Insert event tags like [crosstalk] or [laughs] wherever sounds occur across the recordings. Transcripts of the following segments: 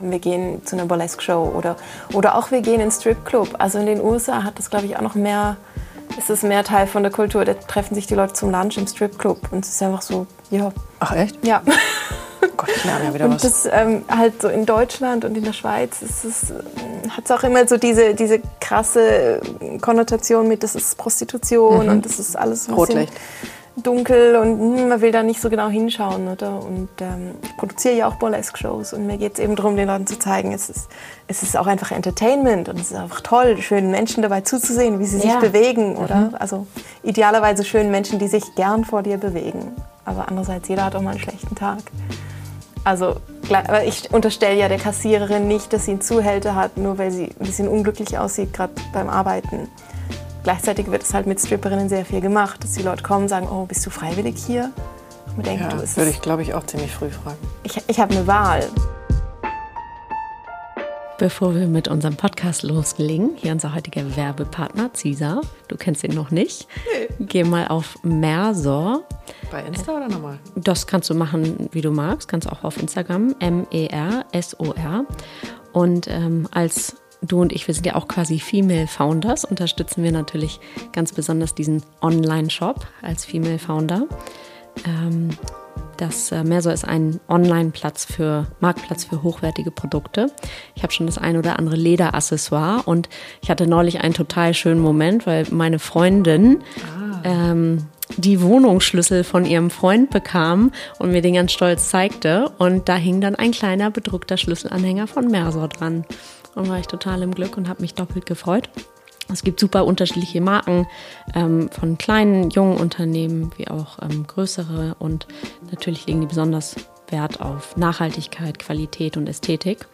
komm, wir gehen zu einer Burlesque-Show oder, oder auch wir gehen in Stripclub. Also in den USA hat das, glaube ich, auch noch mehr, ist es mehr Teil von der Kultur. Da treffen sich die Leute zum Lunch im Stripclub und es ist einfach so, ja. Ach echt? Ja. [laughs] Gott, ich lerne ja wieder und was. das ähm, halt so in Deutschland und in der Schweiz ist es, hat es auch immer so diese, diese krasse Konnotation mit, das ist Prostitution und das ist alles ein bisschen Rotlicht. Dunkel und hm, man will da nicht so genau hinschauen. Oder? Und ähm, ich produziere ja auch Burlesque-Shows und mir geht es eben darum, den Leuten zu zeigen, es ist, es ist auch einfach Entertainment und es ist einfach toll, schönen Menschen dabei zuzusehen, wie sie sich Ja. bewegen. Oder? Also idealerweise schönen Menschen, die sich gern vor dir bewegen. Aber andererseits, jeder hat auch mal einen schlechten Tag. Also, aber ich unterstelle ja der Kassiererin nicht, dass sie einen Zuhälter hat, nur weil sie ein bisschen unglücklich aussieht, gerade beim Arbeiten. Gleichzeitig wird es halt mit Stripperinnen sehr viel gemacht, dass die Leute kommen und sagen, oh, bist du freiwillig hier? Und man denkt, Ja, du, es würde ich, glaube ich, auch ziemlich früh fragen. ich, ich habe eine Wahl. Bevor wir mit unserem Podcast loslegen, hier unser heutiger Werbepartner Cesar. Du kennst ihn noch nicht. Geh mal auf Mersor. Bei Insta oder nochmal? Das kannst du machen, wie du magst. Kannst auch auf Instagram. E M-E-R-S-O-R. Und ähm, als du und ich, wir sind ja auch quasi Female Founders, unterstützen wir natürlich ganz besonders diesen Online-Shop als Female Founder. Ähm, das äh, Mersor ist ein Online-Platz für Marktplatz für hochwertige Produkte. Ich habe schon das ein oder andere Lederaccessoire und ich hatte neulich einen total schönen Moment, weil meine Freundin ähm, die Wohnungsschlüssel von ihrem Freund bekam und mir den ganz stolz zeigte. Und da hing dann ein kleiner bedruckter Schlüsselanhänger von Mersor dran. Und war ich total im Glück und habe mich doppelt gefreut. Es gibt super unterschiedliche Marken ähm, von kleinen, jungen Unternehmen wie auch ähm, größere und natürlich legen die besonders Wert auf Nachhaltigkeit, Qualität und Ästhetik.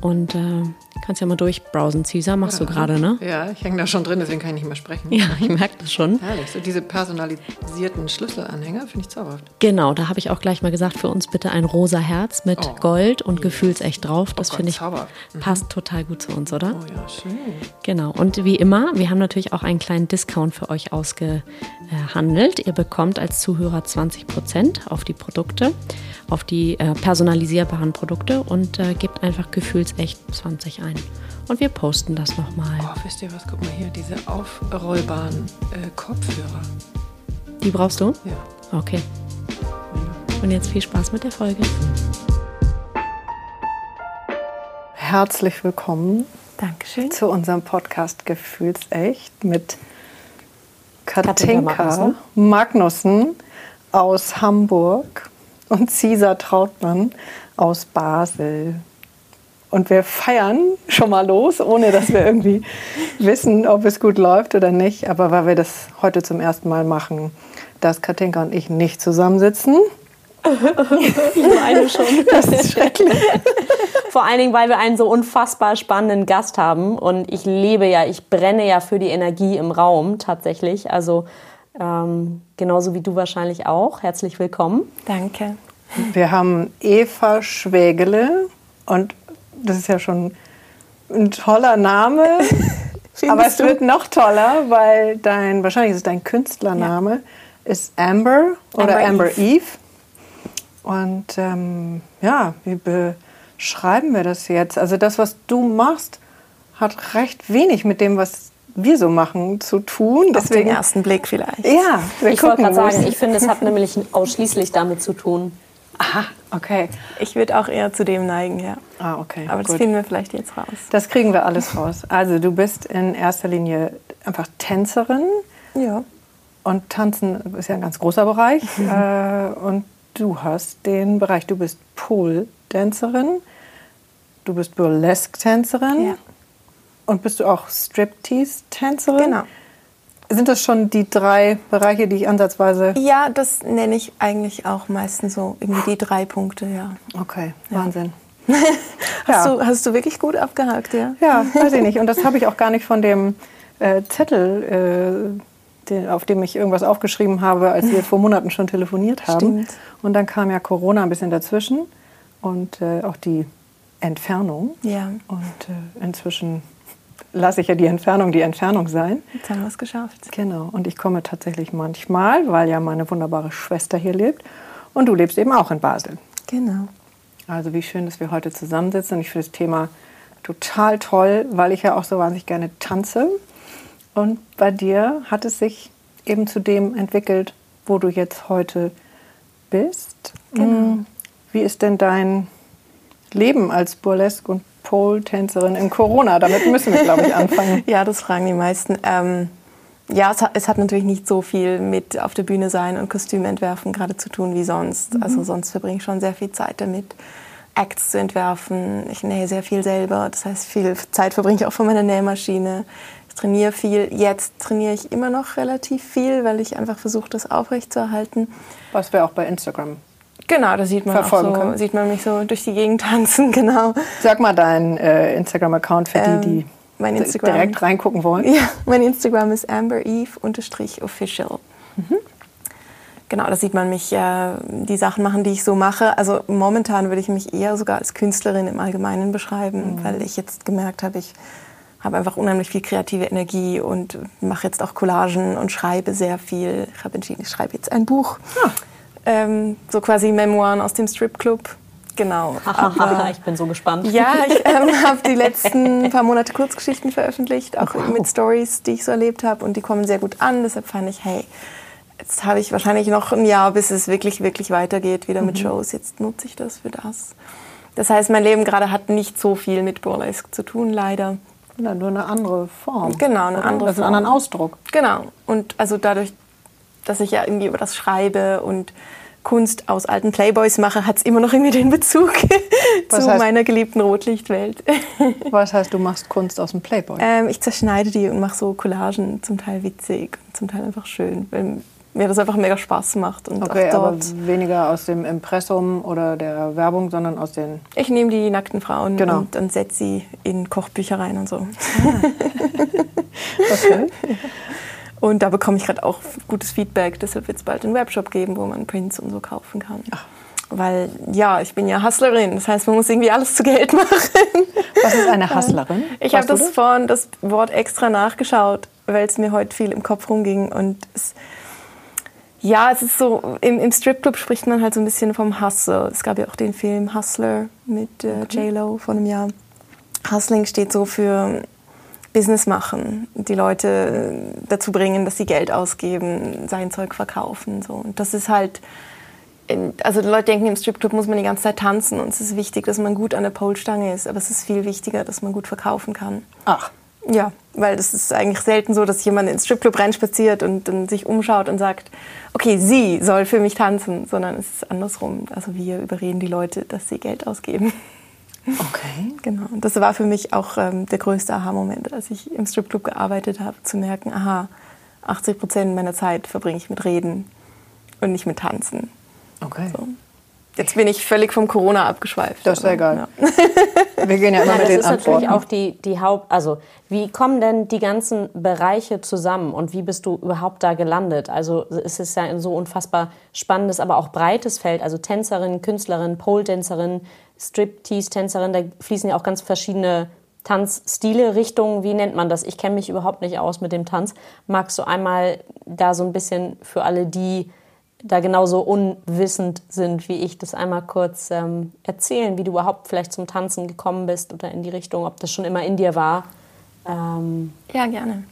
Und äh, kannst ja mal durchbrowsen. Caesar machst du gerade, ne? Ja, ich hänge da schon drin, deswegen kann ich nicht mehr sprechen. Ja, ich merke das schon. Herrlich, so diese personalisierten Schlüsselanhänger finde ich zauberhaft. Genau, da habe ich auch gleich mal gesagt, für uns bitte ein rosa Herz mit Oh. Gold und gefühlsecht drauf. Das Gott, finde ich zauberhaft. passt total gut zu uns, oder? Oh ja, schön. Genau. Und wie immer, wir haben natürlich auch einen kleinen Discount für euch ausgehandelt. Ihr bekommt als Zuhörer 20% auf die Produkte, auf die äh, personalisierbaren Produkte und äh, gebt einfach gefühlsecht 20 ein. Und wir posten das nochmal. Oh, wisst ihr was? Guck mal hier, diese aufrollbaren äh, Kopfhörer. Die brauchst du? Ja. Okay. Und jetzt viel Spaß mit der Folge. Herzlich willkommen Dankeschön. zu unserem Podcast Gefühlsecht mit Katinka Katinka Magnussen. Magnussen aus Hamburg und Cesar Trautmann aus Basel. Und wir feiern schon mal los, ohne dass wir irgendwie [laughs] wissen, ob es gut läuft oder nicht. Aber weil wir das heute zum ersten Mal machen, dass Katinka und ich nicht zusammensitzen. Ich meine schon. [laughs] Das ist schrecklich. Vor allen Dingen, weil wir einen so unfassbar spannenden Gast haben. Und ich lebe ja, ich brenne ja für die Energie im Raum tatsächlich. Also ähm, genauso wie du wahrscheinlich auch. Herzlich willkommen. Danke. Wir haben Eva Schwägele und das ist ja schon ein toller Name. [laughs] Aber es wird noch toller, weil dein, wahrscheinlich ist es dein Künstlername, ist Amber oder Amber Amber Eve. Und ähm, ja, wie beschreiben wir das jetzt? Also das, was du machst, hat recht wenig mit dem, was wir so machen, zu tun. Auf den ersten Blick vielleicht. ja, wir Ich wollte gerade sagen, ich finde, es hat nämlich ausschließlich damit zu tun. Aha, okay. Ich würde auch eher zu dem neigen, ja. Ah, okay. Aber das gut. finden wir vielleicht jetzt raus. Das kriegen wir alles raus. Also du bist in erster Linie einfach Tänzerin Ja. und Tanzen ist ja ein ganz großer Bereich. [laughs] äh, und du hast den Bereich, du bist Pole-Tänzerin, du bist Burlesque-Tänzerin Ja. und bist du auch Striptease-Tänzerin? Genau. Sind das schon die drei Bereiche, die ich ansatzweise... Ja, das nenne ich eigentlich auch meistens so irgendwie die drei Punkte, ja. Okay, Wahnsinn. [laughs] Hast, Ja. du, hast du wirklich gut abgehakt, ja? Ja, weiß ich nicht. Und das habe ich auch gar nicht von dem äh, Zettel, äh, den, auf dem ich irgendwas aufgeschrieben habe, als wir [laughs] vor Monaten schon telefoniert haben. Stimmt. Und dann kam ja Corona ein bisschen dazwischen und äh, auch die Entfernung. Ja, Und äh, inzwischen lasse ich ja die Entfernung die Entfernung sein. jetzt haben wir es geschafft. Genau. Und ich komme tatsächlich manchmal, weil ja meine wunderbare Schwester hier lebt. Und du lebst eben auch in Basel. Genau. Also wie schön, dass wir heute zusammensitzen. Und ich finde das Thema total toll, weil ich ja auch so wahnsinnig gerne tanze. Und bei dir hat es sich eben zu dem entwickelt, wo du jetzt heute bist. Genau. Wie ist denn dein Leben als Burlesque- und Pole-Tänzerin in Corona? Damit müssen wir, glaube ich, anfangen. [laughs] ja, das fragen die meisten. Ähm, ja, es hat, es hat, natürlich nicht so viel mit auf der Bühne sein und Kostüme entwerfen gerade zu tun wie sonst. Mhm. Also sonst verbringe ich schon sehr viel Zeit damit, Acts zu entwerfen. Ich nähe sehr viel selber. Das heißt, viel Zeit verbringe ich auch vor meiner Nähmaschine. Ich trainiere viel. Jetzt trainiere ich immer noch relativ viel, weil ich einfach versuche, das aufrechtzuerhalten. Was wir auch bei Instagram Genau, da sieht man auch so, können. sieht man mich so durch die Gegend tanzen, [laughs] genau. Sag mal deinen äh, Instagram-Account für ähm, die, die mein Instagram, direkt reingucken wollen. Ja, [laughs] mein Instagram ist ambereve-official. Mhm. Genau, da sieht man mich äh, die Sachen machen, die ich so mache. Also momentan würde ich mich eher sogar als Künstlerin im Allgemeinen beschreiben, mhm. weil ich jetzt gemerkt habe, ich habe einfach unheimlich viel kreative Energie und mache jetzt auch Collagen und schreibe sehr viel. Ich habe entschieden, ich schreibe jetzt ein Buch. Ja. Ähm, so quasi Memoiren aus dem Stripclub. Genau. [laughs] Aber, ich bin so gespannt. Ja, ich [laughs] ähm, habe die letzten paar Monate Kurzgeschichten veröffentlicht, auch wow. mit Stories, die ich so erlebt habe. Und die kommen sehr gut an. Deshalb fand ich, hey, jetzt habe ich wahrscheinlich noch ein Jahr, bis es wirklich, wirklich weitergeht, wieder mit mhm. Shows. Jetzt nutze ich das für das. Das heißt, mein Leben gerade hat nicht so viel mit Burlesque zu tun, leider. Ja, nur eine andere Form. Genau, eine andere das Form. einen anderen Ausdruck. Genau. Und also dadurch, dass ich ja irgendwie über das schreibe und Kunst aus alten Playboys mache, hat es immer noch irgendwie den Bezug [laughs] zu heißt, meiner geliebten Rotlichtwelt. [laughs] was heißt, du machst Kunst aus dem Playboy? Ähm, ich zerschneide die und mache so Collagen, zum Teil witzig, zum Teil einfach schön, weil mir das einfach mega Spaß macht. Und okay, aber weniger aus dem Impressum oder der Werbung, sondern aus den... Ich nehme die nackten Frauen genau. und, und setze sie in Kochbücher rein und so. Ah. [laughs] okay. Und da bekomme ich gerade auch gutes Feedback. Deshalb wird es bald einen Webshop geben, wo man Prints und so kaufen kann. Ach. Weil ja, ich bin ja Hustlerin. Das heißt, man muss irgendwie alles zu Geld [laughs] machen. Was ist eine Hustlerin? Ich habe das vorhin das Wort extra nachgeschaut, weil es mir heute viel im Kopf rumging. Und es, ja, es ist so, im, im Stripclub spricht man halt so ein bisschen vom Hustle. Es gab ja auch den Film Hustler mit äh. J-Lo vor einem Jahr. Hustling steht so für Business machen, die Leute dazu bringen, dass sie Geld ausgeben, sein Zeug verkaufen. So. Und das ist halt, also die Leute denken, im Stripclub muss man die ganze Zeit tanzen und es ist wichtig, dass man gut an der Polstange ist, aber es ist viel wichtiger, dass man gut verkaufen kann. Ach. Ja, weil das ist eigentlich selten so, dass jemand ins Stripclub reinspaziert und dann sich umschaut und sagt, okay, sie soll für mich tanzen, sondern es ist andersrum. Also wir überreden die Leute, dass sie Geld ausgeben. Okay. Genau. Und das war für mich auch ähm, der größte Aha-Moment, als ich im Stripclub gearbeitet habe, zu merken, aha, 80 Prozent meiner Zeit verbringe ich mit Reden und nicht mit Tanzen. Okay. So. Jetzt bin ich völlig vom Corona abgeschweift. Das ist ja egal. Ja. [laughs] Wir gehen ja immer ja, mit den Antworten. Das ist natürlich auch die, die Haupt... Also, wie kommen denn die ganzen Bereiche zusammen und wie bist du überhaupt da gelandet? Also, es ist ja ein so unfassbar spannendes, aber auch breites Feld. Also Tänzerin, Künstlerin, Pole-Tänzerin, Striptease-Tänzerin, da fließen ja auch ganz verschiedene Tanzstile, Richtungen, wie nennt man das? Ich kenne mich überhaupt nicht aus mit dem Tanz. Magst du einmal da so ein bisschen für alle, die da genauso unwissend sind wie ich, das einmal kurz ähm, erzählen, wie du überhaupt vielleicht zum Tanzen gekommen bist oder in die Richtung, ob das schon immer in dir war? Ähm ja, gerne.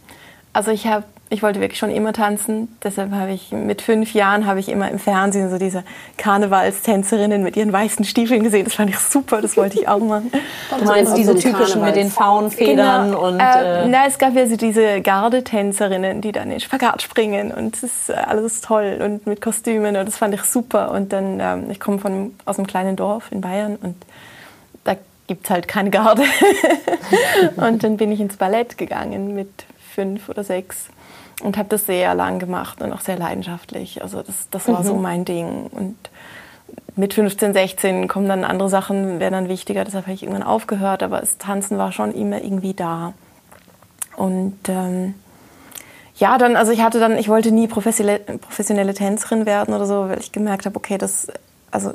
Also ich habe ich wollte wirklich schon immer tanzen. Deshalb habe ich mit fünf Jahren habe ich immer im Fernsehen so diese Karnevalstänzerinnen mit ihren weißen Stiefeln gesehen. Das fand ich super. Das wollte ich auch machen. Du meinst diese typischen mit den Faunfedern genau. und äh, äh, na, es gab ja so diese Gardetänzerinnen, die dann in Spagat springen und es ist äh, alles toll und mit Kostümen und das fand ich super. Und dann ähm, ich komme von aus einem kleinen Dorf in Bayern und da gibt es halt keine Garde. [laughs] und dann bin ich ins Ballett gegangen mit fünf oder sechs und habe das sehr lang gemacht und auch sehr leidenschaftlich. Also das, das war mhm. so mein Ding. Und mit 15, 16 kommen dann andere Sachen, werden dann wichtiger. Deshalb habe ich irgendwann aufgehört. Aber das Tanzen war schon immer irgendwie da. Und ähm, ja, dann, also ich hatte dann, ich wollte nie professionelle, professionelle Tänzerin werden oder so, weil ich gemerkt habe, okay, das, also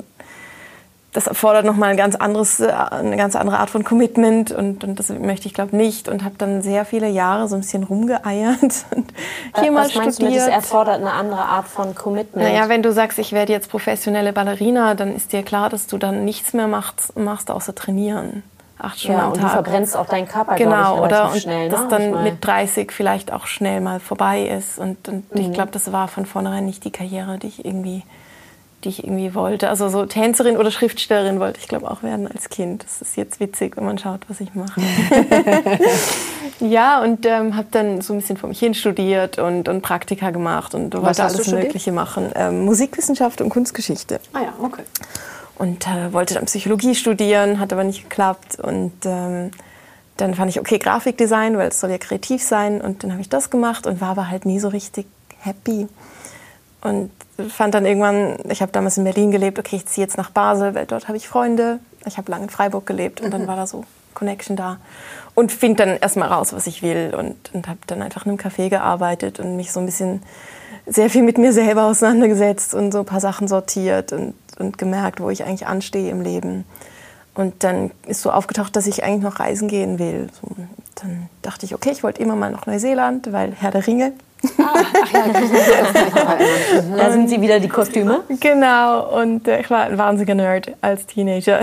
das erfordert nochmal ein ganz anderes, äh, eine ganz andere Art von Commitment und, und das möchte ich glaube nicht und habe dann sehr viele Jahre so ein bisschen rumgeeiert [laughs] und hier Äh, mal Was meinst du studiert. mit, das erfordert eine andere Art von Commitment? Naja, wenn du sagst, ich werde jetzt professionelle Ballerina, dann ist dir klar, dass du dann nichts mehr machst, machst außer trainieren. Acht Stunden ja, am und du Tag. verbrennst auch deinen Körper, Genau, ich, oder? Und schnell. das ne? dann Ich mit 30 vielleicht auch schnell mal vorbei ist. Und, und Mhm. ich glaube, das war von vornherein nicht die Karriere, die ich irgendwie, die ich irgendwie wollte. Also so Tänzerin oder Schriftstellerin wollte ich, glaube auch werden als Kind. Das ist jetzt witzig, wenn man schaut, was ich mache. [laughs] ja, und ähm, habe dann so ein bisschen vor mich hin studiert und, und Praktika gemacht und wollte hast du alles? Mögliche machen. Ähm, Musikwissenschaft und Kunstgeschichte Ah ja, okay. und äh, wollte dann Psychologie studieren, hat aber nicht geklappt. Und ähm, dann fand ich, okay, Grafikdesign, weil es soll ja kreativ sein. Und dann habe ich das gemacht und war aber halt nie so richtig happy. Und fand dann irgendwann, ich habe damals in Berlin gelebt, okay, ich ziehe jetzt nach Basel, weil dort habe ich Freunde. Ich habe lange in Freiburg gelebt und dann war da so Connection da. Und finde dann erstmal raus, was ich will. Und, und habe dann einfach in einem Café gearbeitet und mich so ein bisschen sehr viel mit mir selber auseinandergesetzt und so ein paar Sachen sortiert und, und gemerkt, wo ich eigentlich anstehe im Leben. Und dann ist so aufgetaucht, dass ich eigentlich noch reisen gehen will. So, dann dachte ich, okay, ich wollte immer mal nach Neuseeland, weil Herr der Ringe. [laughs] Da sind sie wieder die Kostüme. Genau, und äh, ich war ein wahnsinniger Nerd als Teenager.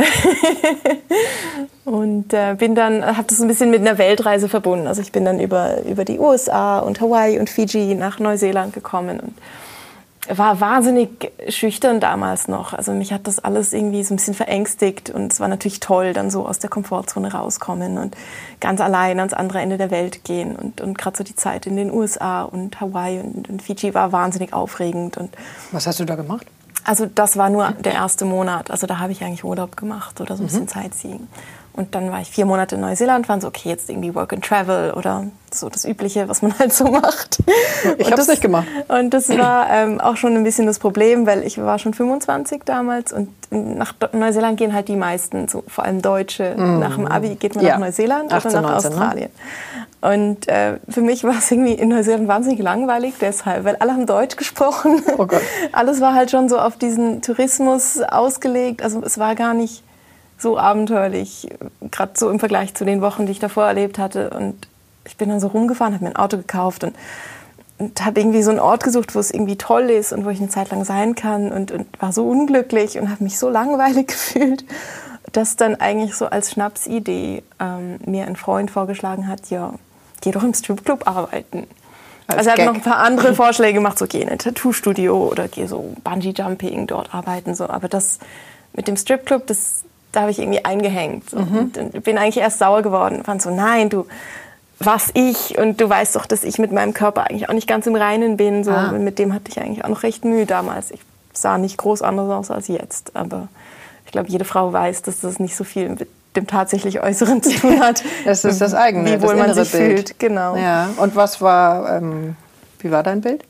[laughs] und äh, bin dann, habe das ein bisschen mit einer Weltreise verbunden. Also ich bin dann über, über die USA und Hawaii und Fiji nach Neuseeland gekommen und war wahnsinnig schüchtern damals noch. Also mich hat das alles irgendwie so ein bisschen verängstigt und es war natürlich toll, dann so aus der Komfortzone rauskommen und ganz allein ans andere Ende der Welt gehen und, und gerade so die Zeit in den USA und Hawaii und, und Fiji war wahnsinnig aufregend und Was hast du da gemacht? also das war nur der erste Monat. Also da habe ich eigentlich Urlaub gemacht oder so ein bisschen Sightseeing. Und dann war ich vier Monate in Neuseeland, waren so, okay, jetzt irgendwie Work and Travel oder so das Übliche, was man [laughs] halt so macht. Ich hab's das- nicht gemacht. Und das war ähm, auch schon ein bisschen das Problem, weil ich war schon 25 damals und nach Neuseeland gehen halt die meisten, so, vor allem Deutsche. Nach dem Abi geht man. Ja. nach Neuseeland 18, oder nach 19, ne? Australien. Und äh, für mich war es irgendwie in Neuseeland wahnsinnig langweilig deshalb, weil alle haben Deutsch gesprochen. Oh Gott. [laughs] Alles war halt schon so auf diesen Tourismus ausgelegt. Also es war gar nicht so abenteuerlich, gerade so im Vergleich zu den Wochen, die ich davor erlebt hatte. Und ich bin dann so rumgefahren, habe mir ein Auto gekauft und, und habe irgendwie so einen Ort gesucht, wo es irgendwie toll ist und wo ich eine Zeit lang sein kann und, und war so unglücklich und habe mich so langweilig [laughs] gefühlt, dass dann eigentlich so als Schnapsidee ähm, mir ein Freund vorgeschlagen hat, ja, geh doch im Stripclub arbeiten. Als also er hat Gag. noch ein paar andere Vorschläge gemacht, so geh in ein Tattoo-Studio oder geh so Bungee-Jumping dort arbeiten. So. Aber das mit dem Stripclub, das, da habe ich irgendwie eingehängt. So. Und dann bin eigentlich erst sauer geworden. Fand so, nein, du, was ich und du weißt doch, dass ich mit meinem Körper eigentlich auch nicht ganz im Reinen bin. So. Ah. Und Mit dem hatte ich eigentlich auch noch recht Mühe damals. Ich sah nicht groß anders aus als jetzt, aber ich glaube, jede Frau weiß, dass das nicht so viel mit dem tatsächlich Äußeren zu tun hat. [laughs] Das ist das eigene, Wie das wohl man sich Bild. fühlt, genau. Ja. Und was war, ähm, wie war dein Bild?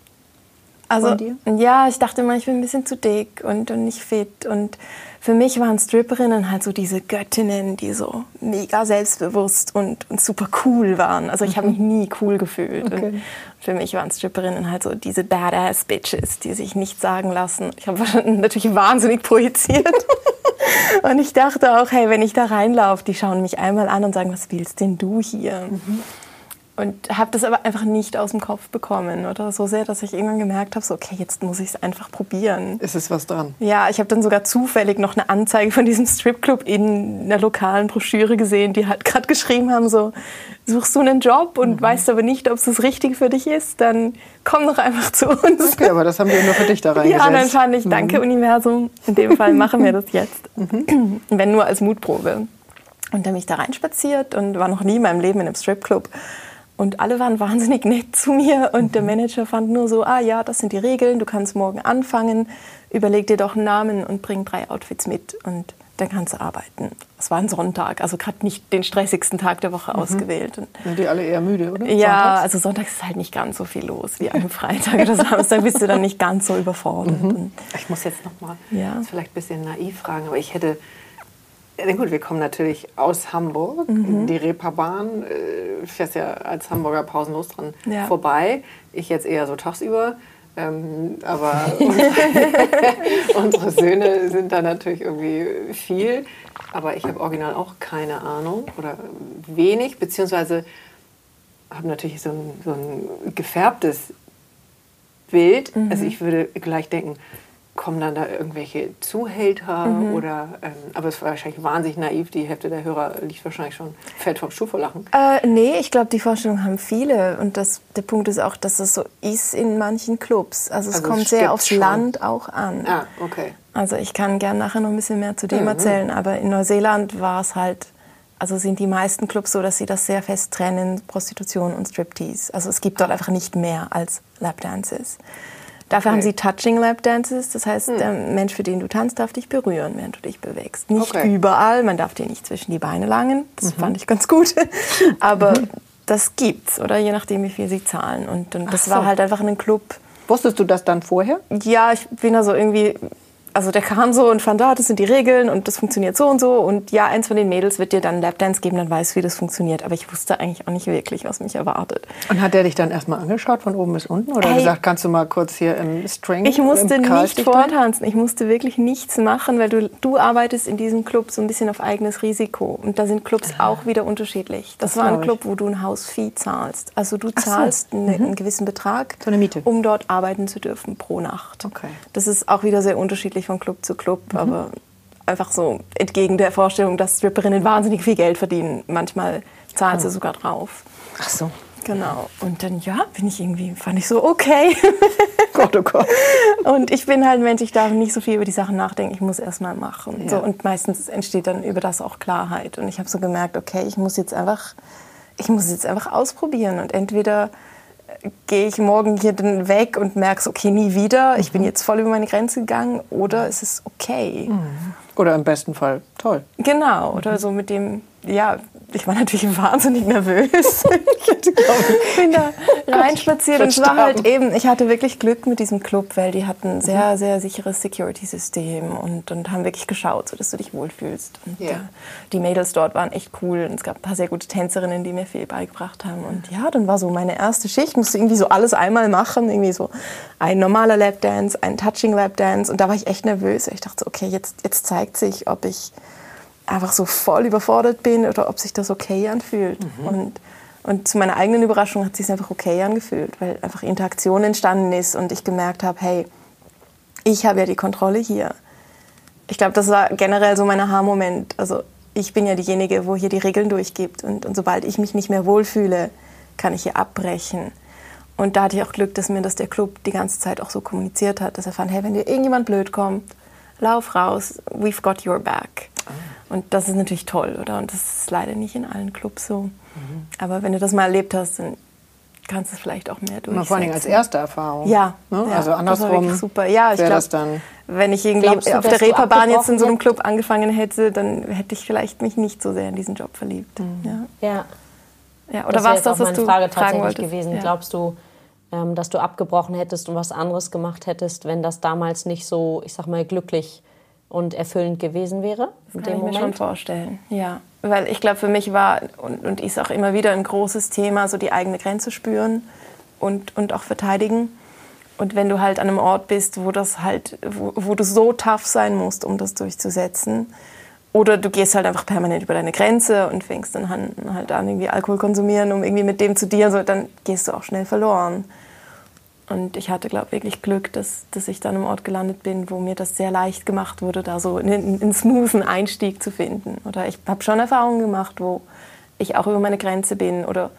Also, ja, ich dachte immer, ich bin ein bisschen zu dick und, und nicht fit. Und für mich waren Stripperinnen halt so diese Göttinnen, die so mega selbstbewusst und, und super cool waren. Also ich habe mich nie cool gefühlt. Mhm. Okay. Und für mich waren Stripperinnen halt so diese badass Bitches, die sich nichts sagen lassen. Ich habe natürlich wahnsinnig projiziert. [laughs] und ich dachte auch, hey, wenn ich da reinlaufe, die schauen mich einmal an und sagen, was willst denn du hier? Mhm. Und habe das aber einfach nicht aus dem Kopf bekommen oder so sehr, dass ich irgendwann gemerkt habe, so okay, jetzt muss ich es einfach probieren. Ist es was dran? Ja, ich habe dann sogar zufällig noch eine Anzeige von diesem Stripclub in einer lokalen Broschüre gesehen, die halt gerade geschrieben haben, so suchst du einen Job und weißt aber nicht, ob es das Richtige für dich ist, dann komm doch einfach zu uns. Okay, aber das haben wir nur für dich da [laughs] reingesetzt. Ja, dann fand ich, danke Universum. In dem Fall machen wir das jetzt. [clears throat] Wenn nur als Mutprobe. Und dann bin ich da reinspaziert und war noch nie in meinem Leben in einem Stripclub. Und alle waren wahnsinnig nett zu mir und der Manager fand nur so, ah ja, das sind die Regeln, du kannst morgen anfangen, überleg dir doch einen Namen und bring drei Outfits mit und dann kannst du arbeiten. Es war ein Sonntag, also gerade nicht den stressigsten Tag der Woche ausgewählt. Und Sind die alle eher müde, oder? ja, Sonntags? also sonntags ist halt nicht ganz so viel los wie am Freitag oder Samstag, bist du dann nicht ganz so überfordert. Und Ich muss jetzt noch mal, Ja. vielleicht ein bisschen naiv fragen, aber ich hätte, ja, gut, wir kommen natürlich aus Hamburg. Mhm. Die Reeperbahn äh, fährst ja als Hamburger pausenlos dran Ja. vorbei. Ich jetzt eher so tagsüber. Ähm, aber [laughs] [laughs] unsere, Söhne sind da natürlich irgendwie viel. Aber ich habe original auch keine Ahnung oder wenig, beziehungsweise habe natürlich so ein, so ein gefärbtes Bild. Mhm. Also ich würde gleich denken, kommen dann da irgendwelche Zuhälter Mhm. oder, ähm, aber es war wahrscheinlich wahnsinnig naiv. Die Hälfte der Hörer liegt wahrscheinlich schon fällt vom Schuh vor Lachen. Äh, nee, ich glaube, die Vorstellung haben viele. Und das, der Punkt ist auch, dass es so ist in manchen Clubs. Also es Also es kommt sehr gibt's aufs schon. Land auch an. Ah, okay. Also ich kann gern nachher noch ein bisschen mehr zu dem Mhm. erzählen, aber in Neuseeland war es halt, also sind die meisten Clubs so, dass sie das sehr fest trennen, Prostitution und Striptease. Also es gibt dort einfach nicht mehr als Lapdances. Dafür Okay. haben sie Touching Lapdances, das heißt, der Mensch, für den du tanzt, darf dich berühren, während du dich bewegst. Nicht Okay. überall, man darf dir nicht zwischen die Beine langen, das fand ich ganz gut, [laughs] aber das gibt's, oder je nachdem, wie viel sie zahlen. Und, und das Ach war so. halt einfach ein Club, Wusstest du das dann vorher? ja, ich bin da so irgendwie, also der kam so und fand, ah, das sind die Regeln und das funktioniert so und so. Und ja, eins von den Mädels wird dir dann einen Lapdance geben, dann weißt du, wie das funktioniert. Aber ich wusste eigentlich auch nicht wirklich, was mich erwartet. Und hat der dich dann erstmal angeschaut von oben bis unten oder Ey. gesagt, kannst du mal kurz hier im String? Ich musste im nicht vortanzen, ich musste wirklich nichts machen, weil du, du arbeitest in diesem Club so ein bisschen auf eigenes Risiko. Und da sind Clubs auch wieder unterschiedlich. Das, Das war ein. Club, wo du ein Hausfee zahlst. Also du zahlst eine, einen gewissen Betrag, So eine Miete. um dort arbeiten zu dürfen pro Nacht. Okay. Das ist auch wieder sehr unterschiedlich von Club zu Club, aber einfach so entgegen der Vorstellung, dass Stripperinnen wahnsinnig viel Geld verdienen. Manchmal zahlen sie sogar drauf. Ach so. Genau. Und dann, ja, bin ich irgendwie, fand ich so, okay. [laughs] Gott, oh Gott. Und ich bin halt ein Mensch, ich darf nicht so viel über die Sachen nachdenken, ich muss erst mal machen. Ja. So, und meistens entsteht dann über das auch Klarheit. Und ich habe so gemerkt, okay, ich muss jetzt einfach, ich muss jetzt einfach ausprobieren. Und entweder gehe ich morgen hier dann weg und merke, so, okay, nie wieder, ich bin jetzt voll über meine Grenze gegangen, oder es ist okay. Oder im besten Fall toll. Genau, oder so mit dem, ja, ich war natürlich wahnsinnig nervös. [laughs] ich bin da [laughs] reinspaziert und es war halt eben, ich hatte wirklich Glück mit diesem Club, weil die hatten ein sehr, sehr sicheres Security-System und, und haben wirklich geschaut, sodass du dich wohlfühlst. Und Ja. äh, die Mädels dort waren echt cool und es gab ein paar sehr gute Tänzerinnen, die mir viel beigebracht haben. Und ja, dann war so meine erste Schicht, musste irgendwie so alles einmal machen, irgendwie so ein normaler Lapdance, ein Touching Lapdance und da war ich echt nervös. Ich dachte, so, okay, jetzt, jetzt zeigt sich, ob ich einfach so voll überfordert bin oder ob sich das okay anfühlt. Und, und zu meiner eigenen Überraschung hat es sich einfach okay angefühlt, weil einfach Interaktion entstanden ist und ich gemerkt habe, hey, ich habe ja die Kontrolle hier. Ich glaube, das war generell so mein Aha-Moment. Also ich bin ja diejenige, wo hier die Regeln durchgibt und, und sobald ich mich nicht mehr wohlfühle, kann ich hier abbrechen. Und da hatte ich auch Glück, dass mir das der Club die ganze Zeit auch so kommuniziert hat, dass er fand, hey, wenn dir irgendjemand blöd kommt, lauf raus, we've got your back. Und das ist natürlich toll, oder? Und das ist leider nicht in allen Clubs so. Aber wenn du das mal erlebt hast, dann kannst du es vielleicht auch mehr durchsetzen. Vor allem als erste Erfahrung. Ja, Ne? ja, also andersrum super. Ja, ich wäre glaub, das dann. Wenn ich irgendwie du, auf der Reeperbahn jetzt in so einem Club angefangen hätte, dann hätte ich vielleicht mich nicht so sehr in diesen Job verliebt. Ja. Ja. Ja, oder das war es das, was meine du Frage fragen tatsächlich wolltest? gewesen. Ja. Glaubst du, ähm, dass du abgebrochen hättest und was anderes gemacht hättest, wenn das damals nicht so, ich sag mal, glücklich und erfüllend gewesen wäre? In Kann dem ich mir schon Moment? vorstellen, ja. Weil ich glaube, für mich war und, und ist auch immer wieder ein großes Thema, so die eigene Grenze spüren und, und auch verteidigen. Und wenn du halt an einem Ort bist, wo das halt, wo, wo du so tough sein musst, um das durchzusetzen, oder du gehst halt einfach permanent über deine Grenze und fängst dann an, halt an, irgendwie Alkohol konsumieren, um irgendwie mit dem zu dienen, so, dann gehst du auch schnell verloren. Und ich hatte, glaube ich, wirklich Glück, dass, dass ich dann am Ort gelandet bin, wo mir das sehr leicht gemacht wurde, da so einen, einen smoothen Einstieg zu finden. Oder ich habe schon Erfahrungen gemacht, wo ich auch über meine Grenze bin oder,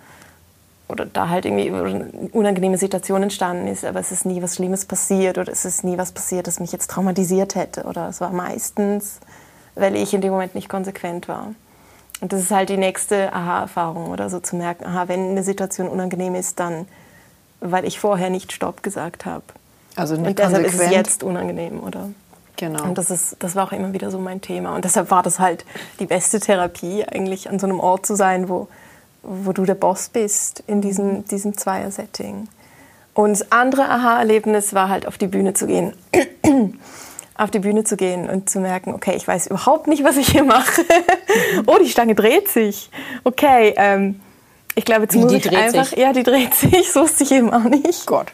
oder da halt irgendwie eine unangenehme Situation entstanden ist, aber es ist nie was Schlimmes passiert oder es ist nie was passiert, das mich jetzt traumatisiert hätte. Oder es war meistens, weil ich in dem Moment nicht konsequent war. Und das ist halt die nächste Aha-Erfahrung oder so zu merken, aha, wenn eine Situation unangenehm ist, dann weil ich vorher nicht Stopp gesagt habe. Also nicht Und deshalb ist konsequent. es jetzt unangenehm, oder? Genau. Und das, ist, das war auch immer wieder so mein Thema. Und deshalb war das halt die beste Therapie, eigentlich an so einem Ort zu sein, wo, wo du der Boss bist in diesem, diesem Zweier-Setting. Und das andere Aha-Erlebnis war halt auf die Bühne zu gehen. [clears throat] auf die Bühne zu gehen und zu merken, okay, ich weiß überhaupt nicht, was ich hier mache. [laughs] oh, die Stange dreht sich. Okay, ähm, ich glaube, jetzt Wie, muss die ich dreht einfach... sich? Ja, die dreht [laughs] sich, das wusste ich eben auch nicht. Gott.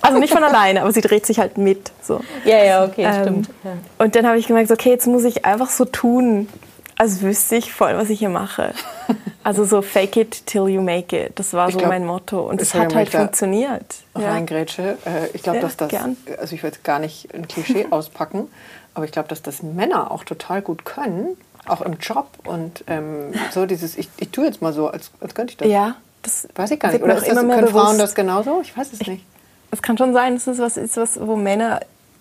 Also nicht von alleine, aber sie dreht sich halt mit. So. Ja, ja, okay, Ähm, stimmt. Ja. Und dann habe ich gemerkt, okay, jetzt muss ich einfach so tun, als wüsste ich voll, was ich hier mache. [laughs] Also so fake it till you make it. Das war Ich so glaub, mein Motto. Und es hat halt funktioniert. Ja. reingrätsche. Äh, ich glaube, Ja, dass das, gern. also ich will jetzt gar nicht ein Klischee [laughs] auspacken, aber ich glaube, dass das Männer auch total gut können, auch im Job und ähm, so dieses, ich, ich tue jetzt mal so, als, als könnte ich das. ja, das Weiß ich gar nicht. Oder ist das, immer mehr können Frauen bewusst. das genauso? Ich weiß es nicht. Es kann schon sein, dass es was ist, was, wo Männer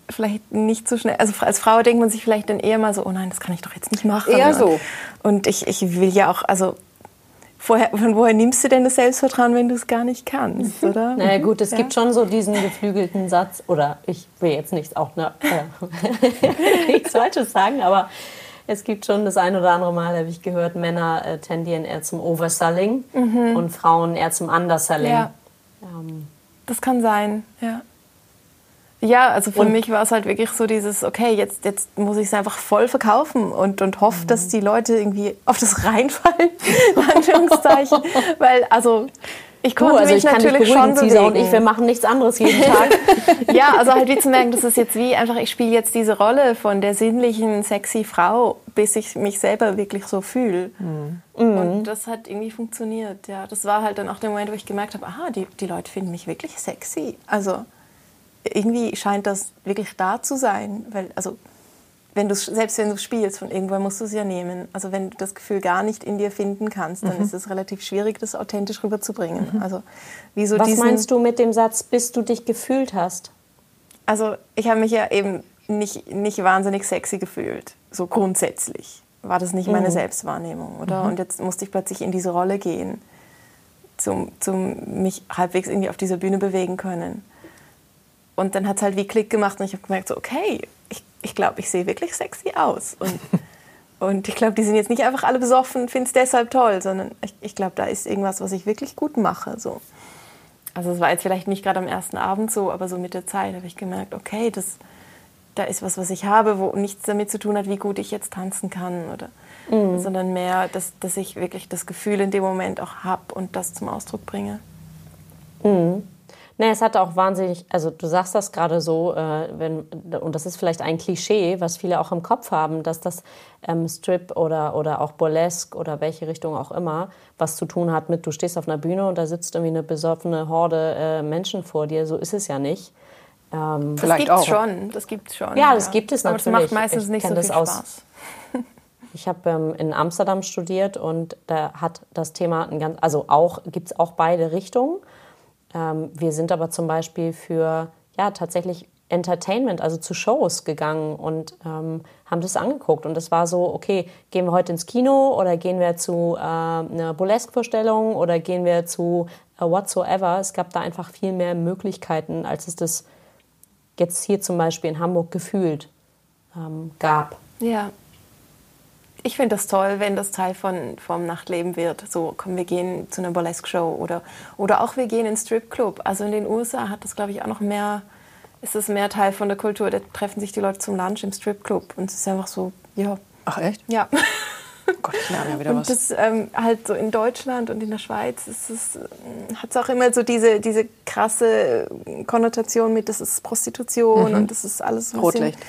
vielleicht nicht so schnell. Also als Frau denkt man sich vielleicht dann eher mal so, oh nein, das kann ich doch jetzt nicht machen. Eher so. Und ich, ich will ja auch, also vorher, von woher nimmst du denn das Selbstvertrauen, wenn du es gar nicht kannst, oder? Naja gut, es Ja. gibt schon so diesen geflügelten Satz, oder ich will jetzt nichts auch ne, äh, [laughs] nichts Falsches sagen, aber es gibt schon das ein oder andere Mal, habe ich gehört, Männer äh, tendieren eher zum Overselling und Frauen eher zum Underselling. Ja. Ähm, Das kann sein, ja. Ja, also für Und- mich war es halt wirklich so dieses, okay, jetzt, jetzt muss ich es einfach voll verkaufen und, und hoffe, dass die Leute irgendwie auf das [laughs] reinfallen, in Anführungszeichen. Weil, also, ich Du, konnte also mich ich natürlich schon bewegen. und ich, wir machen nichts anderes jeden [laughs] Tag. Ja, also halt wie zu merken, das ist jetzt wie einfach, ich spiele jetzt diese Rolle von der sinnlichen, sexy Frau, bis ich mich selber wirklich so fühle. Und das hat irgendwie funktioniert, ja. Das war halt dann auch der Moment, wo ich gemerkt habe, aha, die, die Leute finden mich wirklich sexy. Also irgendwie scheint das wirklich da zu sein, weil, also wenn du selbst wenn du spielst, von irgendwoher musst du es ja nehmen. Also wenn du das Gefühl gar nicht in dir finden kannst, dann ist es relativ schwierig, das authentisch rüberzubringen. Also wie so Was meinst du mit dem Satz, bis du dich gefühlt hast? Also ich habe mich ja eben nicht, nicht wahnsinnig sexy gefühlt, so grundsätzlich. War das nicht meine Selbstwahrnehmung, oder? Und jetzt musste ich plötzlich in diese Rolle gehen, zum, zum mich halbwegs irgendwie auf dieser Bühne bewegen können. Und dann hat es halt wie Klick gemacht und ich habe gemerkt, so, okay, ich, glaube, ich sehe wirklich sexy aus. Und, [laughs] und ich glaube, die sind jetzt nicht einfach alle besoffen, finde es deshalb toll, sondern ich, ich glaube, da ist irgendwas, was ich wirklich gut mache. So. Also es war jetzt vielleicht nicht gerade am ersten Abend so, aber so mit der Zeit habe ich gemerkt, okay, das, da ist was, was ich habe, wo nichts damit zu tun hat, wie gut ich jetzt tanzen kann, oder, sondern mehr, dass, dass ich wirklich das Gefühl in dem Moment auch habe und das zum Ausdruck bringe. Nee, es hat auch wahnsinnig, also du sagst das gerade so, äh, wenn, und das ist vielleicht ein Klischee, was viele auch im Kopf haben, dass das ähm, Strip oder, oder auch Burlesque oder welche Richtung auch immer was zu tun hat mit, du stehst auf einer Bühne und da sitzt irgendwie eine besoffene Horde äh, Menschen vor dir. So ist es ja nicht. Ähm, Vielleicht das auch. gibt's schon, das gibt's schon. Ja, das gibt es Aber das natürlich. macht meistens Ich nicht so das viel aus- Spaß. [laughs] Ich habe ähm, in Amsterdam studiert und da hat das Thema ein ganz, also auch gibt es auch beide Richtungen. Ähm, wir sind aber zum Beispiel für ja tatsächlich Entertainment, also zu Shows gegangen und ähm, haben das angeguckt. Und es war so, okay, gehen wir heute ins Kino oder gehen wir zu äh, einer Burlesque-Vorstellung oder gehen wir zu äh, whatsoever. Es gab da einfach viel mehr Möglichkeiten, als es das jetzt hier zum Beispiel in Hamburg gefühlt ähm, gab. Ja. Ich finde das toll, wenn das Teil von, vom Nachtleben wird. So, komm, wir gehen zu einer Burlesque-Show oder, oder auch wir gehen in Stripclub. Also in den USA hat das, glaube ich, auch noch mehr, ist das mehr Teil von der Kultur. Da treffen sich die Leute zum Lunch im Stripclub und es ist einfach so, ja, Ach echt? ja. [laughs] Gott, ich lerne ja wieder Und was. das ähm, halt so in Deutschland und in der Schweiz ist es, hat es auch immer so diese, diese krasse Konnotation mit, das ist Prostitution und das ist alles so ein bisschen Rotlicht.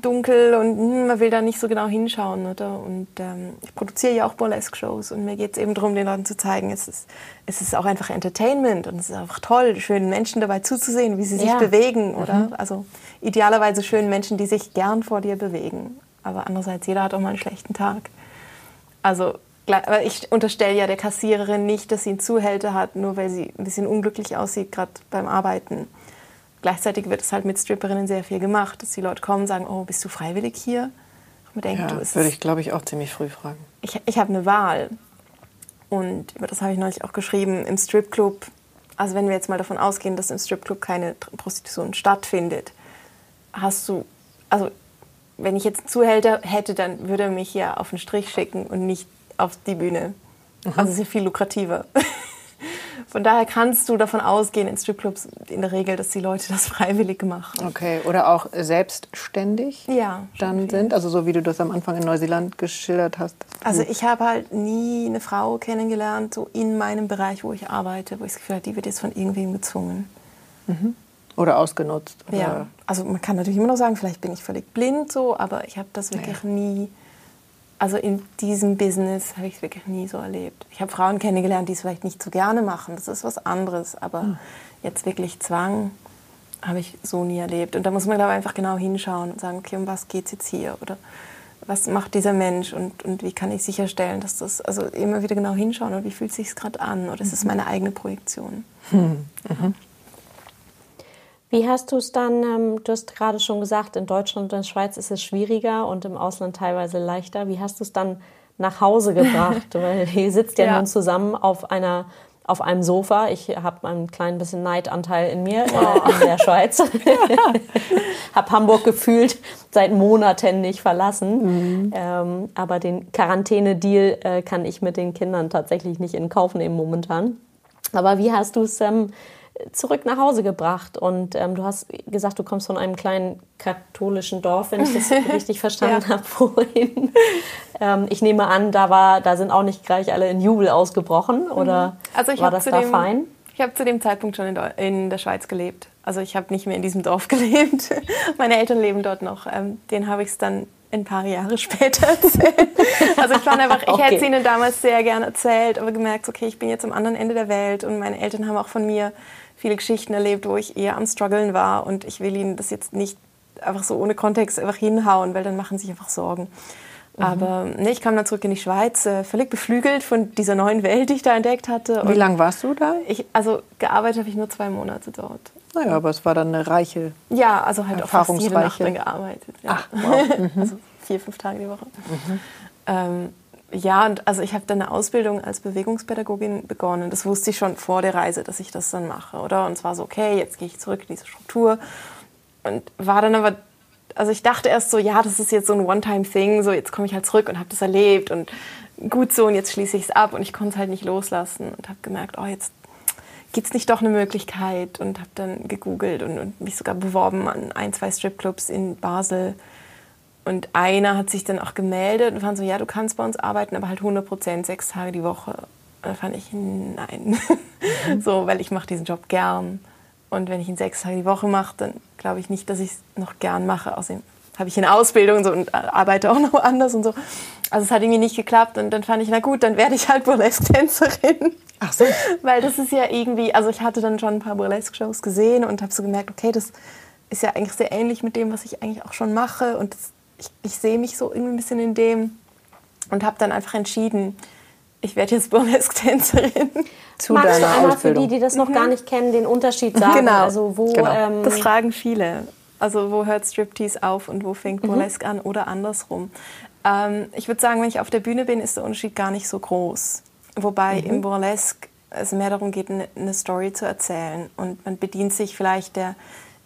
Dunkel und hm, man will da nicht so genau hinschauen. Oder? Und ähm, ich produziere ja auch Burlesque-Shows und mir geht es eben darum, den Leuten zu zeigen, es ist, es ist auch einfach Entertainment und es ist einfach toll, schönen Menschen dabei zuzusehen, wie sie sich Ja. bewegen. Oder? Also idealerweise schönen Menschen, die sich gern vor dir bewegen. Aber andererseits, jeder hat auch mal einen schlechten Tag. Also ich unterstelle ja der Kassiererin nicht, dass sie einen Zuhälter hat, nur weil sie ein bisschen unglücklich aussieht, gerade beim Arbeiten. Gleichzeitig wird es halt mit Stripperinnen sehr viel gemacht, dass die Leute kommen und sagen, oh, bist du freiwillig hier? Denke, Ja, du, es würde ich, glaube ich, auch ziemlich früh fragen. ich, ich habe eine Wahl. Und über das habe ich neulich auch geschrieben, im Stripclub, also wenn wir jetzt mal davon ausgehen, dass im Stripclub keine Prostitution stattfindet, hast du, also wenn ich jetzt einen Zuhälter hätte, dann würde er mich ja auf den Strich schicken und nicht auf die Bühne. Also sehr viel lukrativer. Von daher kannst du davon ausgehen, in Stripclubs in der Regel, dass die Leute das [laughs] freiwillig machen. Okay, oder auch selbstständig Ja, dann sind, also so wie du das am Anfang in Neuseeland geschildert hast. Also ich habe halt nie eine Frau kennengelernt, so in meinem Bereich, wo ich arbeite, wo ich das Gefühl habe, die wird jetzt von irgendwem gezwungen. Oder ausgenutzt. Oder Ja, also man kann natürlich immer noch sagen, vielleicht bin ich völlig blind so, aber ich habe das wirklich nie, also in diesem Business habe ich es wirklich nie so erlebt. Ich habe Frauen kennengelernt, die es vielleicht nicht so gerne machen, das ist was anderes, aber jetzt wirklich Zwang habe ich so nie erlebt. Und da muss man, glaube ich, einfach genau hinschauen und sagen, okay, um was geht es jetzt hier? Oder was macht dieser Mensch und, und wie kann ich sicherstellen, dass das, also immer wieder genau hinschauen und wie fühlt es sich gerade an? Oder ist es meine eigene Projektion? Wie hast du es dann, ähm, du hast gerade schon gesagt, in Deutschland und in der Schweiz ist es schwieriger und im Ausland teilweise leichter. Wie hast du es dann nach Hause [laughs] gebracht? Weil ihr sitzt ja, Ja. nun zusammen auf einer auf einem Sofa. Ich habe einen kleinen bisschen Neidanteil in mir Oh. äh, in der Schweiz. [laughs] habe Hamburg gefühlt seit Monaten nicht verlassen. Mhm. Ähm, aber den Quarantäne-Deal äh, kann ich mit den Kindern tatsächlich nicht in Kauf nehmen momentan. Aber wie hast du es ähm, zurück nach Hause gebracht? Und ähm, du hast gesagt, du kommst von einem kleinen katholischen Dorf, wenn ich das [laughs] richtig verstanden Ja. habe vorhin. Ähm, ich nehme an, da, war, da sind auch nicht gleich alle in Jubel ausgebrochen, oder Also ich war das da dem, fein? Ich habe zu dem Zeitpunkt schon in, in der Schweiz gelebt. Also ich habe nicht mehr in diesem Dorf [laughs] gelebt. Meine Eltern leben dort noch. Ähm, den habe ich es dann ein paar Jahre [laughs] später erzählt. Also ich fand einfach, ich Okay. hätte es ihnen damals sehr gerne erzählt, aber gemerkt, okay, ich bin jetzt am anderen Ende der Welt und meine Eltern haben auch von mir viele Geschichten erlebt, wo ich eher am struggeln war und ich will ihnen das jetzt nicht einfach so ohne Kontext einfach hinhauen, weil dann machen sie sich einfach Sorgen. Aber nee, ich kam dann zurück in die Schweiz, äh, völlig beflügelt von dieser neuen Welt, die ich da entdeckt hatte. Wie Und lange warst du da? ich, also gearbeitet habe ich nur zwei Monate dort. Naja, aber es war dann eine reiche. Ja, also halt auch fast jede Nacht dann gearbeitet. Ja. Ach, wow. [laughs] Also vier, fünf Tage die Woche. Ähm, ja, und also ich habe dann eine Ausbildung als Bewegungspädagogin begonnen. Das wusste ich schon vor der Reise, dass ich das dann mache, oder? Und es war so, okay, jetzt gehe ich zurück in diese Struktur. Und war dann aber, also ich dachte erst so, ja, das ist jetzt so ein One-Time-Thing, so jetzt komme ich halt zurück und habe das erlebt und gut so und jetzt schließe ich es ab und ich konnte es halt nicht loslassen und habe gemerkt, oh, jetzt gibt es nicht doch eine Möglichkeit und habe dann gegoogelt und, und mich sogar beworben an ein, zwei Stripclubs in Basel. Und einer hat sich dann auch gemeldet und fand so, ja, du kannst bei uns arbeiten, aber halt 100 Prozent, sechs Tage die Woche. Und da fand ich, nein. [laughs] so, weil ich mache diesen Job gern. Und wenn ich ihn sechs Tage die Woche mache, dann glaube ich nicht, dass ich es noch gern mache. Außerdem habe ich eine Ausbildung und, so und arbeite auch noch woanders und so. Also es hat irgendwie nicht geklappt und dann fand ich, na gut, dann werde ich halt Burlesque-Tänzerin. Ach so. [laughs] Weil das ist ja irgendwie, also ich hatte dann schon ein paar Burlesque-Shows gesehen und habe so gemerkt, okay, das ist ja eigentlich sehr ähnlich mit dem, was ich eigentlich auch schon mache und das, ich, ich sehe mich so irgendwie ein bisschen in dem und habe dann einfach entschieden, ich werde jetzt [laughs] Burlesque-Tänzerin. Zu Magst du deiner einmal Ausbildung. für die, die das noch gar nicht kennen, den Unterschied sagen? Genau. Also wo Genau. ähm, Das fragen viele. Also wo hört Striptease auf und wo fängt Burlesque an oder andersrum. Ähm, ich würde sagen, wenn ich auf der Bühne bin, ist der Unterschied gar nicht so groß. Wobei im Burlesque es mehr darum geht, eine, eine Story zu erzählen. Und man bedient sich vielleicht der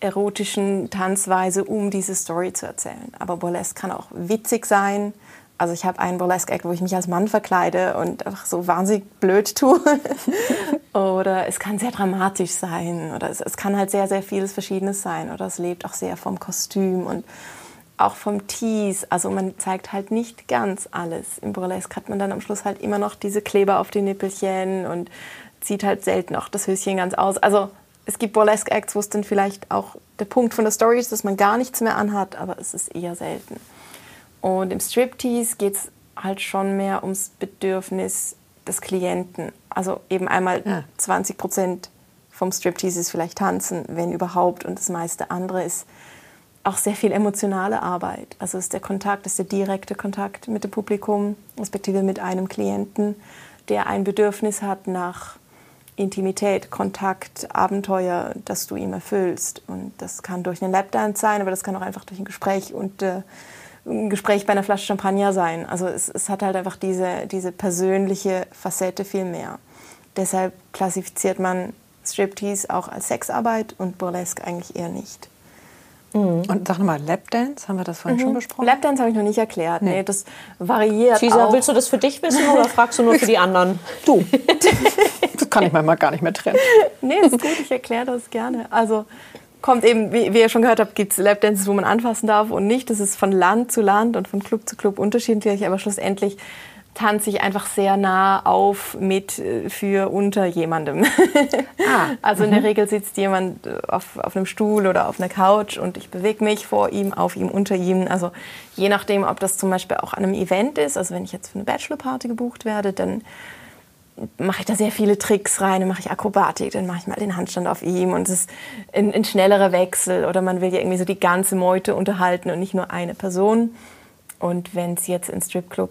erotischen Tanzweise, um diese Story zu erzählen. Aber Burlesque kann auch witzig sein. Also ich habe einen Burlesque-Act, wo ich mich als Mann verkleide und einfach so wahnsinnig blöd tue. [laughs] oder es kann sehr dramatisch sein. Oder es, es kann halt sehr, sehr vieles Verschiedenes sein. Oder es lebt auch sehr vom Kostüm und auch vom Tease. Also man zeigt halt nicht ganz alles. Im Burlesque hat man dann am Schluss halt immer noch diese Kleber auf den Nippelchen und zieht halt selten auch das Höschen ganz aus. Also es gibt Burlesque-Acts, wo es dann vielleicht auch der Punkt von der Story ist, dass man gar nichts mehr anhat, aber es ist eher selten. Und im Striptease geht es halt schon mehr ums Bedürfnis des Klienten. Also eben einmal Ja. 20 Prozent vom Striptease ist vielleicht tanzen, wenn überhaupt. Und das meiste andere ist auch sehr viel emotionale Arbeit. Also es ist der Kontakt, es ist der direkte Kontakt mit dem Publikum, respektive mit einem Klienten, der ein Bedürfnis hat nach Intimität, Kontakt, Abenteuer, das du ihm erfüllst. Und das kann durch einen Lapdance sein, aber das kann auch einfach durch ein Gespräch und äh, ein Gespräch bei einer Flasche Champagner sein. Also es, es hat halt einfach diese, diese persönliche Facette viel mehr. Deshalb klassifiziert man Striptease auch als Sexarbeit und Burlesque eigentlich eher nicht. Und sag nochmal, Lapdance, haben wir das vorhin schon besprochen? Lapdance habe ich noch nicht erklärt. Nee, das variiert Tisa, auch. willst du das für dich wissen oder fragst du nur für die anderen? [laughs] Du. das kann ich manchmal gar nicht mehr trennen. Nee, ist gut, ich erkläre das gerne. Also kommt eben, wie, wie ihr schon gehört habt, gibt es Lapdances, wo man anfassen darf und nicht. Das ist von Land zu Land und von Club zu Club unterschiedlich, aber schlussendlich tanze ich einfach sehr nah auf mit äh, für unter jemandem. Ah, [laughs] also in der Regel sitzt jemand äh, auf, auf einem Stuhl oder auf einer Couch und ich bewege mich vor ihm, auf ihm, unter ihm. Also je nachdem, ob das zum Beispiel auch an einem Event ist, also wenn ich jetzt für eine Bachelorparty gebucht werde, dann mache ich da sehr viele Tricks rein, dann mache ich Akrobatik, dann mache ich mal den Handstand auf ihm und es ist ein, ein schnellerer Wechsel oder man will ja irgendwie so die ganze Meute unterhalten und nicht nur eine Person. Und wenn es jetzt ein Stripclub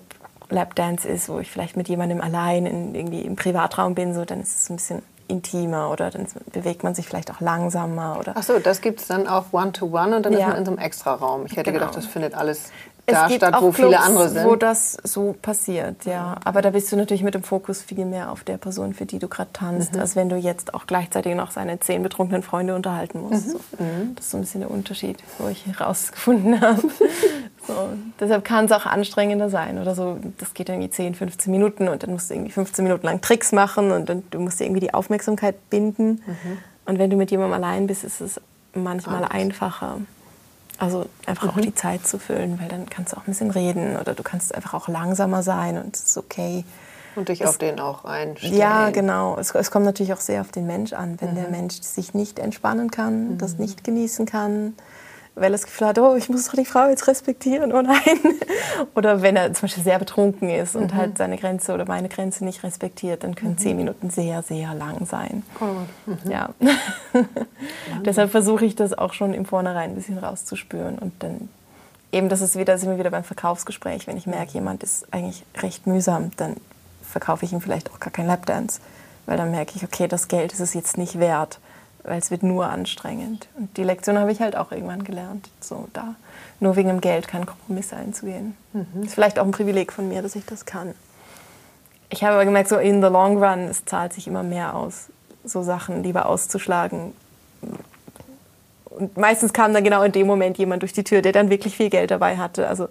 Lapdance ist, wo ich vielleicht mit jemandem allein in, irgendwie im Privatraum bin, so, dann ist es ein bisschen intimer oder dann bewegt man sich vielleicht auch langsamer. Oder Ach so, das gibt es dann auch One-to-One und dann ist Ja. man in so einem Extraraum. Ich hätte Genau. gedacht, das findet alles Es da gibt statt, auch wo viele Clubs, andere sind. Wo das so passiert, ja. Aber da bist du natürlich mit dem Fokus viel mehr auf der Person, für die du gerade tanzt, Mhm. als wenn du jetzt auch gleichzeitig noch seine zehn betrunkenen Freunde unterhalten musst. Mhm. So. Das ist so ein bisschen der Unterschied, wo ich herausgefunden [laughs] habe. So. Deshalb kann es auch anstrengender sein oder so. Das geht irgendwie 10, 15 Minuten und dann musst du irgendwie 15 Minuten lang Tricks machen und dann du musst dir irgendwie die Aufmerksamkeit binden. Mhm. Und wenn du mit jemandem allein bist, ist es manchmal einfacher. Also einfach Mhm. auch die Zeit zu füllen, weil dann kannst du auch ein bisschen reden oder du kannst einfach auch langsamer sein und es ist okay. und dich auf den auch einstellen. Ja, genau. Es, es kommt natürlich auch sehr auf den Mensch an. Wenn Mhm. der Mensch sich nicht entspannen kann, das nicht genießen kann, weil er das Gefühl hat, oh, ich muss doch die Frau jetzt respektieren, oh nein. Oder wenn er zum Beispiel sehr betrunken ist Mhm. und halt seine Grenze oder meine Grenze nicht respektiert, dann können zehn Minuten sehr, sehr lang sein. Mhm. Ja. Deshalb versuche ich das auch schon im Vornherein ein bisschen rauszuspüren. Und dann eben, das ist wieder, sind wir wieder beim Verkaufsgespräch. Wenn ich merke, jemand ist eigentlich recht mühsam, dann verkaufe ich ihm vielleicht auch gar kein Lapdance. Weil dann merke ich, okay, das Geld ist es jetzt nicht wert, weil es wird nur anstrengend. Und die Lektion habe ich halt auch irgendwann gelernt. So da nur wegen dem Geld keinen Kompromiss einzugehen. Ist vielleicht auch ein Privileg von mir, dass ich das kann. Ich habe aber gemerkt, so in the long run, es zahlt sich immer mehr aus, so Sachen lieber auszuschlagen. Und meistens kam dann genau in dem Moment jemand durch die Tür, der dann wirklich viel Geld dabei hatte. Also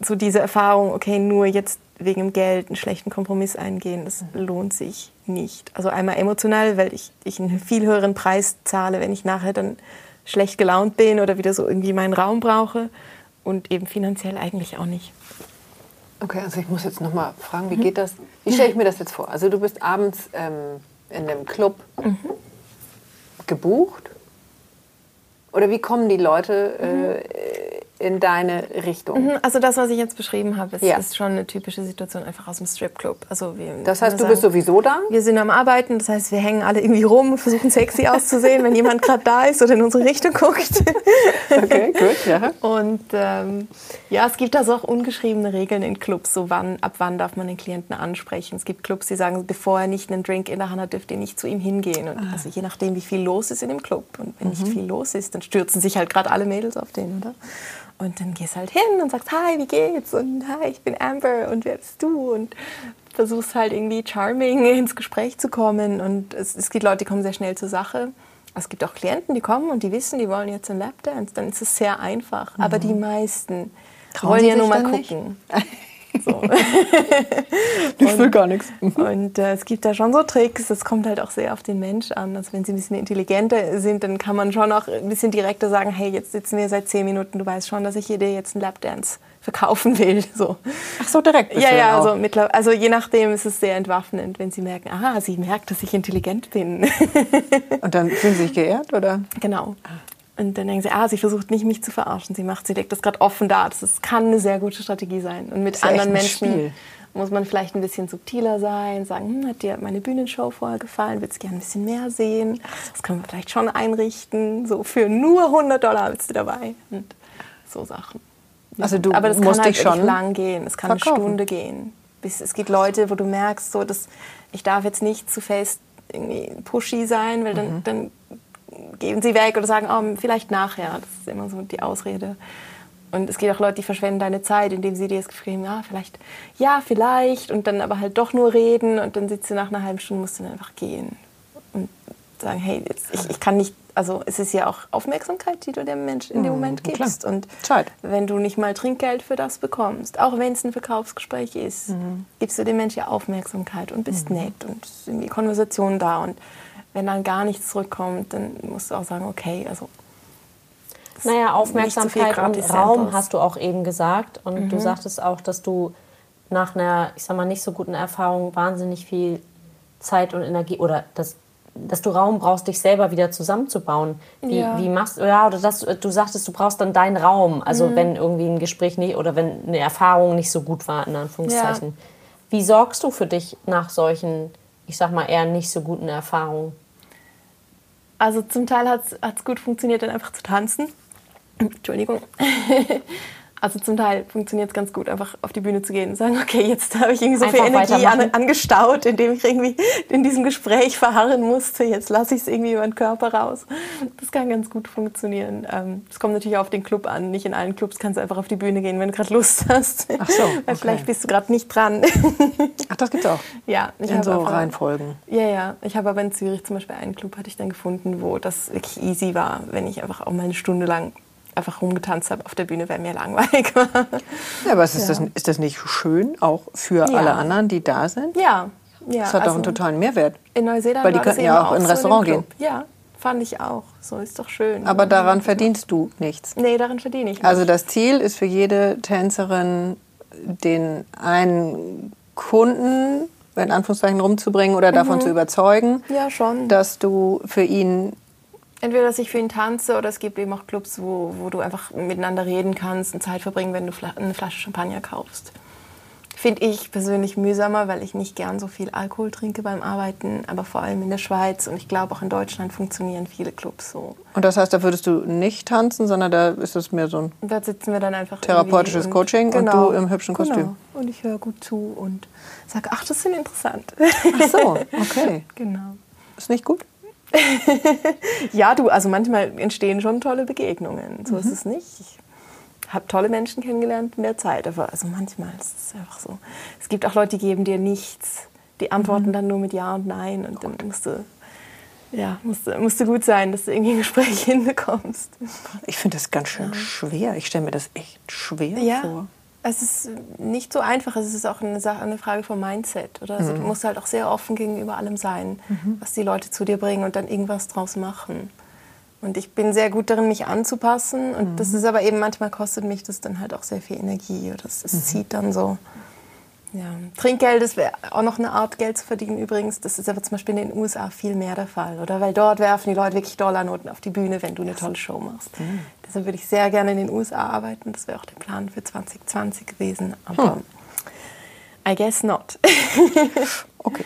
so diese Erfahrung, okay, nur jetzt wegen dem Geld einen schlechten Kompromiss eingehen, das lohnt sich nicht. Also einmal emotional, weil ich, ich einen viel höheren Preis zahle, wenn ich nachher dann schlecht gelaunt bin oder wieder so irgendwie meinen Raum brauche. Und eben finanziell eigentlich auch nicht. Okay, also ich muss jetzt noch mal fragen, wie geht das? Wie stelle ich mir das jetzt vor? Also du bist abends ähm, in einem Club gebucht? Oder wie kommen die Leute äh, in deine Richtung? Mhm, Also das, was ich jetzt beschrieben habe, ist, Ja. ist schon eine typische Situation einfach aus dem Stripclub. Also wir, Das heißt, man du bist sagen, sowieso da? Wir sind am Arbeiten, das heißt, wir hängen alle irgendwie rum, [laughs] versuchen sexy auszusehen, wenn jemand gerade da ist oder in unsere Richtung guckt. [laughs] Okay, gut, ja. Und ähm, ja, es gibt also auch ungeschriebene Regeln in Clubs, so wann, ab wann darf man den Klienten ansprechen. Es gibt Clubs, die sagen, bevor er nicht einen Drink in der Hand hat, dürft ihr nicht zu ihm hingehen. Und also je nachdem, wie viel los ist in dem Club. Und wenn nicht viel los ist, dann stürzen sich halt gerade alle Mädels auf den, oder? Und dann gehst halt hin und sagst, hi, wie geht's? Und hi, ich bin Amber und wer bist du? Und versuchst halt irgendwie charming [laughs] ins Gespräch zu kommen. Und es, es gibt Leute, die kommen sehr schnell zur Sache. Es gibt auch Klienten, die kommen und die wissen, die wollen jetzt einen Lapdance. Dann ist es sehr einfach. Aber die meisten Trauen wollen ja nur mal gucken. [laughs] So. [laughs] [laughs] Ich will gar nichts. Und äh, es gibt da schon so Tricks, das kommt halt auch sehr auf den Mensch an. Also wenn sie ein bisschen intelligenter sind, dann kann man schon auch ein bisschen direkter sagen, hey, jetzt sitzen wir seit zehn Minuten, du weißt schon, dass ich hier dir jetzt einen Lapdance verkaufen will. [laughs] So. Ach so, direkt. Ja, ja, also, mittler- also je nachdem ist es sehr entwaffnend, wenn sie merken, aha, sie merkt, dass ich intelligent bin. Und dann fühlen sie sich geehrt, oder? genau. Und dann denken sie, ah, sie versucht nicht, mich zu verarschen. Sie macht, sie legt das gerade offen da. Das ist, kann eine sehr gute Strategie sein. Und mit ja anderen Menschen Spiel. muss man vielleicht ein bisschen subtiler sein, sagen, hm, hat dir meine Bühnenshow vorher gefallen, willst gerne ein bisschen mehr sehen? Das können wir vielleicht schon einrichten. So für nur 100 Dollar bist du dabei. Und so Sachen. Also du Aber das musst kann halt schon lang gehen. Es kann eine verkaufen. Stunde gehen. Bis, es gibt Leute, wo du merkst, so, dass ich darf jetzt nicht zu fest irgendwie pushy sein, weil dann, Mhm. dann geben sie weg oder sagen, oh, vielleicht nachher. Das ist immer so die Ausrede. Und es gibt auch Leute, die verschwenden deine Zeit, indem sie dir das Gefühl geben, ja, vielleicht, ja, vielleicht, und dann aber halt doch nur reden und dann sitzt du nach einer halben Stunde, musst du dann einfach gehen und sagen, hey, jetzt, ich, ich kann nicht, also es ist ja auch Aufmerksamkeit, die du dem Mensch in dem Moment Mhm, klar. gibst. Und Zeit. wenn du nicht mal Trinkgeld für das bekommst, auch wenn es ein Verkaufsgespräch ist, Mhm. gibst du dem Menschen ja Aufmerksamkeit und bist nett und irgendwie Konversation da. Und wenn dann gar nichts zurückkommt, dann musst du auch sagen, okay, also Naja, Nicht so Aufmerksamkeit und Raum hast du auch eben gesagt. Und du sagtest auch, dass du nach einer, ich sag mal, nicht so guten Erfahrung wahnsinnig viel Zeit und Energie oder das, dass du Raum brauchst, dich selber wieder zusammenzubauen. Wie, Ja. wie machst du, ja, oder dass du sagtest, du brauchst dann deinen Raum. Also Mhm. wenn irgendwie ein Gespräch nicht oder wenn eine Erfahrung nicht so gut war, in Anführungszeichen. Wie sorgst du für dich nach solchen, ich sag mal, eher nicht so guten Erfahrungen? Also zum Teil hat es gut funktioniert, dann einfach zu tanzen. Entschuldigung. [laughs] Also zum Teil funktioniert es ganz gut, einfach auf die Bühne zu gehen und sagen, okay, jetzt habe ich irgendwie so viel Einfach Energie an, angestaut, indem ich irgendwie in diesem Gespräch verharren musste. Jetzt lasse ich es irgendwie über den Körper raus. Das kann ganz gut funktionieren. Ähm, Es kommt natürlich auf den Club an. Nicht in allen Clubs kannst du einfach auf die Bühne gehen, wenn du gerade Lust hast. Ach so, [laughs] Weil okay. vielleicht bist du gerade nicht dran. [laughs] Ach, das gibt's auch. ja, ich In habe so Reihenfolgen. ja, ja. Ich habe aber in Zürich zum Beispiel einen Club hatte ich dann gefunden, wo das wirklich easy war, wenn ich einfach auch mal eine Stunde lang einfach rumgetanzt habe auf der Bühne, weil mir langweilig war. Ja, aber ist, das, ist das nicht schön, auch für Ja. alle anderen, die da sind? Ja, ja. Das hat doch also einen totalen Mehrwert. in Neuseeland Weil die könnten ja auch in ein so Restaurant Club. Ja, fand ich auch. So ist doch schön. Aber daran verdienst du nichts. nee, daran verdiene ich nicht. Also das Ziel ist für jede Tänzerin, den einen Kunden in Anführungszeichen rumzubringen oder davon zu überzeugen, ja, dass du für ihn Entweder, dass ich für ihn tanze oder es gibt eben auch Clubs, wo, wo du einfach miteinander reden kannst und Zeit verbringen, wenn du eine Flasche Champagner kaufst. Finde ich persönlich mühsamer, weil ich nicht gern so viel Alkohol trinke beim Arbeiten, aber vor allem in der Schweiz und ich glaube auch in Deutschland funktionieren viele Clubs so. und das heißt, da würdest du nicht tanzen, sondern da ist es mehr so ein Und da sitzen wir dann einfach Therapeutisches irgendwie Coaching und du im hübschen Kostüm. Genau. Und ich höre gut zu und sage, ach, das ist interessant. Ach so, [laughs] okay. genau. Ist nicht gut? [laughs] Ja, du, also manchmal entstehen schon tolle Begegnungen. So Mhm. ist es nicht. Ich habe tolle Menschen kennengelernt in der Zeit, aber also manchmal ist es einfach so. Es gibt auch Leute, die geben dir nichts. Die antworten Mhm. dann nur mit Ja und Nein und dann musst du, ja, musst, du- musst du gut sein, dass du irgendwie ein Gespräch [laughs] hinbekommst. Ich finde das ganz schön schwer. Ich stelle mir das echt schwer Ja, vor. Es ist nicht so einfach. Es ist auch eine, Sache, eine Frage vom Mindset. Oder? Also, Du Mhm. musst halt auch sehr offen gegenüber allem sein, was die Leute zu dir bringen und dann irgendwas draus machen. Und ich bin sehr gut darin, mich anzupassen. Und das Mhm. ist aber eben, manchmal kostet mich das dann halt auch sehr viel Energie. Oder es, Mhm. zieht dann so. Ja. Trinkgeld, wäre auch noch eine Art, Geld zu verdienen übrigens. Das ist aber zum Beispiel in den USA viel mehr der Fall. Oder? Weil dort werfen die Leute wirklich Dollarnoten auf die Bühne, wenn du eine tolle Show machst. Mhm. Deshalb würde ich sehr gerne in den USA arbeiten. Das wäre auch der Plan für 2020 gewesen. Aber Hm. I guess not. [laughs] Okay.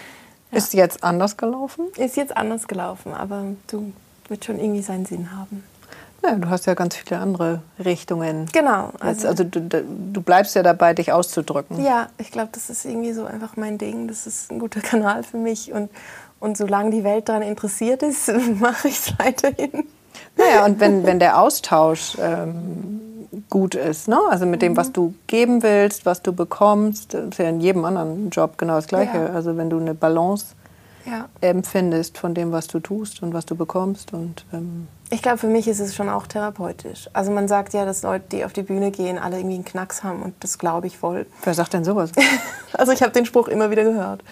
Ist jetzt anders gelaufen? Ist jetzt anders gelaufen, aber du wird schon irgendwie seinen Sinn haben. Ja, du hast ja ganz viele andere Richtungen. Genau. Jetzt, also du, du bleibst ja dabei, dich auszudrücken. Ja, ich glaube, das ist irgendwie so einfach mein Ding. Das ist ein guter [laughs] Kanal für mich. Und, und solange die Welt daran interessiert ist, [laughs] mache ich es weiterhin. Naja, und wenn, wenn der Austausch ähm, gut ist, ne? also mit dem, was du geben willst, was du bekommst, das ist ja in jedem anderen Job genau das Gleiche. Ja. Also wenn du eine Balance Ja. empfindest von dem, was du tust und was du bekommst. Und ähm, Ich glaube, für mich ist es schon auch therapeutisch. Also man sagt ja, dass Leute, die auf die Bühne gehen, alle irgendwie einen Knacks haben. Und das glaube ich voll. wer sagt denn sowas? [laughs] Also ich habe den Spruch immer wieder gehört.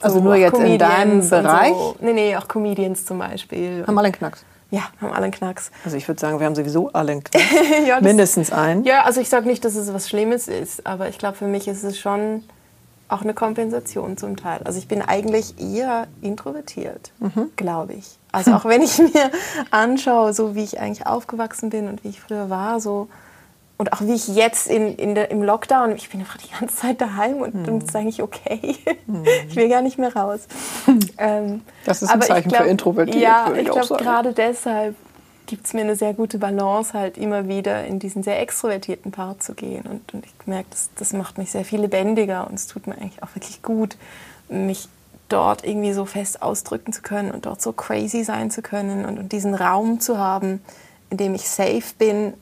Also nur auch jetzt in deinem Comedians Bereich? So. Nee, nee, auch Comedians zum Beispiel. Haben alle einen Knacks. ja, haben alle einen Knacks. Also ich würde sagen, wir haben sowieso alle einen [laughs] Knacks. ja, Mindestens einen. Ja, also ich sage nicht, dass es was Schlimmes ist, aber ich glaube, für mich ist es schon auch eine Kompensation zum Teil. Also ich bin eigentlich eher introvertiert, glaube ich. Also auch wenn ich [laughs] mir anschaue, so wie ich eigentlich aufgewachsen bin und wie ich früher war, so und auch wie ich jetzt in, in der, im Lockdown, ich bin einfach die ganze Zeit daheim und, und es ist eigentlich okay. [laughs] Ich will gar nicht mehr raus. [laughs] Ähm, Das ist ein Zeichen für introvertiert, Ja, ich ich glaube, gerade deshalb gibt es mir eine sehr gute Balance, halt immer wieder in diesen sehr extrovertierten Part zu gehen. Und, und ich merke, das, das macht mich sehr viel lebendiger und es tut mir eigentlich auch wirklich gut, mich dort irgendwie so fest ausdrücken zu können und dort so crazy sein zu können und, und diesen Raum zu haben, in dem ich safe bin,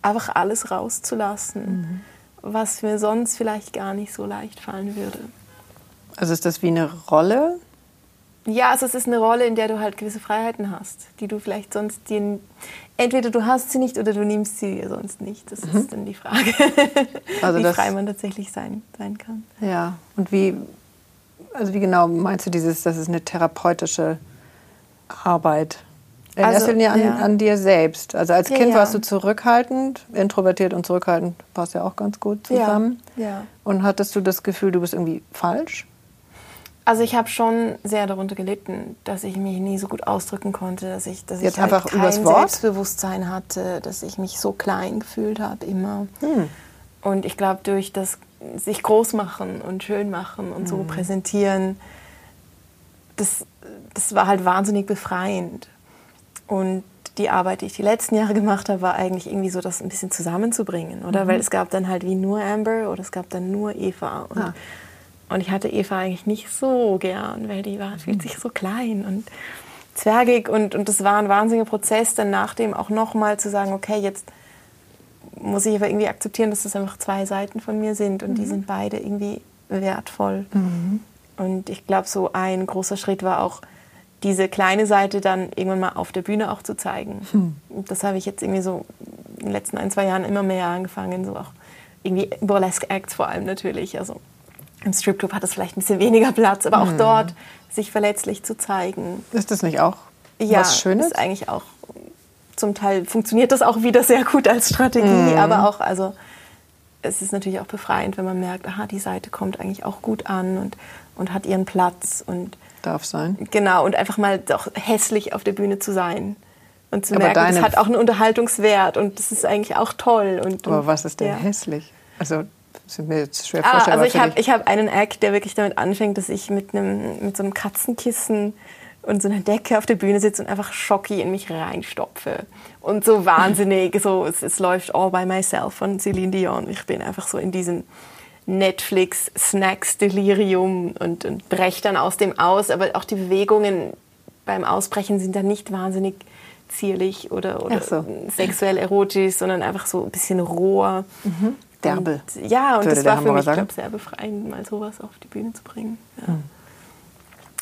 einfach alles rauszulassen, was mir sonst vielleicht gar nicht so leicht fallen würde. Also ist das wie eine Rolle? Ja, also es ist eine Rolle, in der du halt gewisse Freiheiten hast, die du vielleicht sonst dir entweder du hast sie nicht oder du nimmst sie dir sonst nicht. Das ist dann die Frage, [laughs] Also wie frei man tatsächlich sein, sein kann. Ja. Und wie, also wie genau meinst du dieses, das ist eine therapeutische Arbeit? In Also, erster Linie an, ja. an dir selbst. Also als Ja, Kind ja. warst du zurückhaltend, introvertiert und zurückhaltend passt ja auch ganz gut zusammen. Ja, ja. Und hattest du das Gefühl, du bist irgendwie falsch? Also ich habe schon sehr darunter gelitten, dass ich mich nie so gut ausdrücken konnte, dass ich, dass Jetzt ich halt einfach kein? Selbstbewusstsein hatte, dass ich mich so klein gefühlt habe immer. Hm. Und ich glaube, durch das sich groß machen und schön machen und Hm. so präsentieren, das, das war halt wahnsinnig befreiend. Und die Arbeit, die ich die letzten Jahre gemacht habe, war eigentlich irgendwie so, das ein bisschen zusammenzubringen, oder? Mhm. Weil es gab dann halt wie nur Amber oder es gab dann nur Eva. Und, Ah. Und ich hatte Eva eigentlich nicht so gern, weil die war, fühlt sich so klein und zwergig. Und, und das war ein wahnsinniger Prozess, dann nach dem auch nochmal zu sagen, okay, jetzt muss ich aber irgendwie akzeptieren, dass das einfach zwei Seiten von mir sind und die sind beide irgendwie wertvoll. Und ich glaube, so ein großer Schritt war auch, diese kleine Seite dann irgendwann mal auf der Bühne auch zu zeigen. Und Das habe ich jetzt irgendwie so in den letzten ein, zwei Jahren immer mehr angefangen, so auch irgendwie Burlesque Acts vor allem natürlich. Also im Stripclub hat es vielleicht ein bisschen weniger Platz, aber auch dort sich verletzlich zu zeigen. Ist das nicht auch Ja, was Schönes? ist eigentlich auch zum Teil funktioniert das auch wieder sehr gut als Strategie, Mhm. aber auch also es ist natürlich auch befreiend, wenn man merkt, aha, die Seite kommt eigentlich auch gut an und, und hat ihren Platz und Darf sein. genau und einfach mal doch hässlich auf der Bühne zu sein und zu Aber merken, das hat auch einen Unterhaltungswert und das ist eigentlich auch toll und Aber was ist denn ja. hässlich? Also, ist mir jetzt schwer Ah, vorstellbar also ich habe ich hab einen Act, der wirklich damit anfängt, dass ich mit, einem, mit so einem Katzenkissen und so einer Decke auf der Bühne sitze und einfach Schocki in mich reinstopfe. Und so wahnsinnig, so es, es läuft All by Myself von Celine Dion. Ich bin einfach so in diesem Netflix-Snacks-Delirium und, und breche dann aus dem aus. Aber auch die Bewegungen beim Ausbrechen sind dann nicht wahnsinnig zierlich oder, oder so. sexuell erotisch, sondern einfach so ein bisschen roher. Derbel, Und, ja, und das war für Hamburger mich, sagen. glaube sehr befreiend, mal sowas auf die Bühne zu bringen. Ja.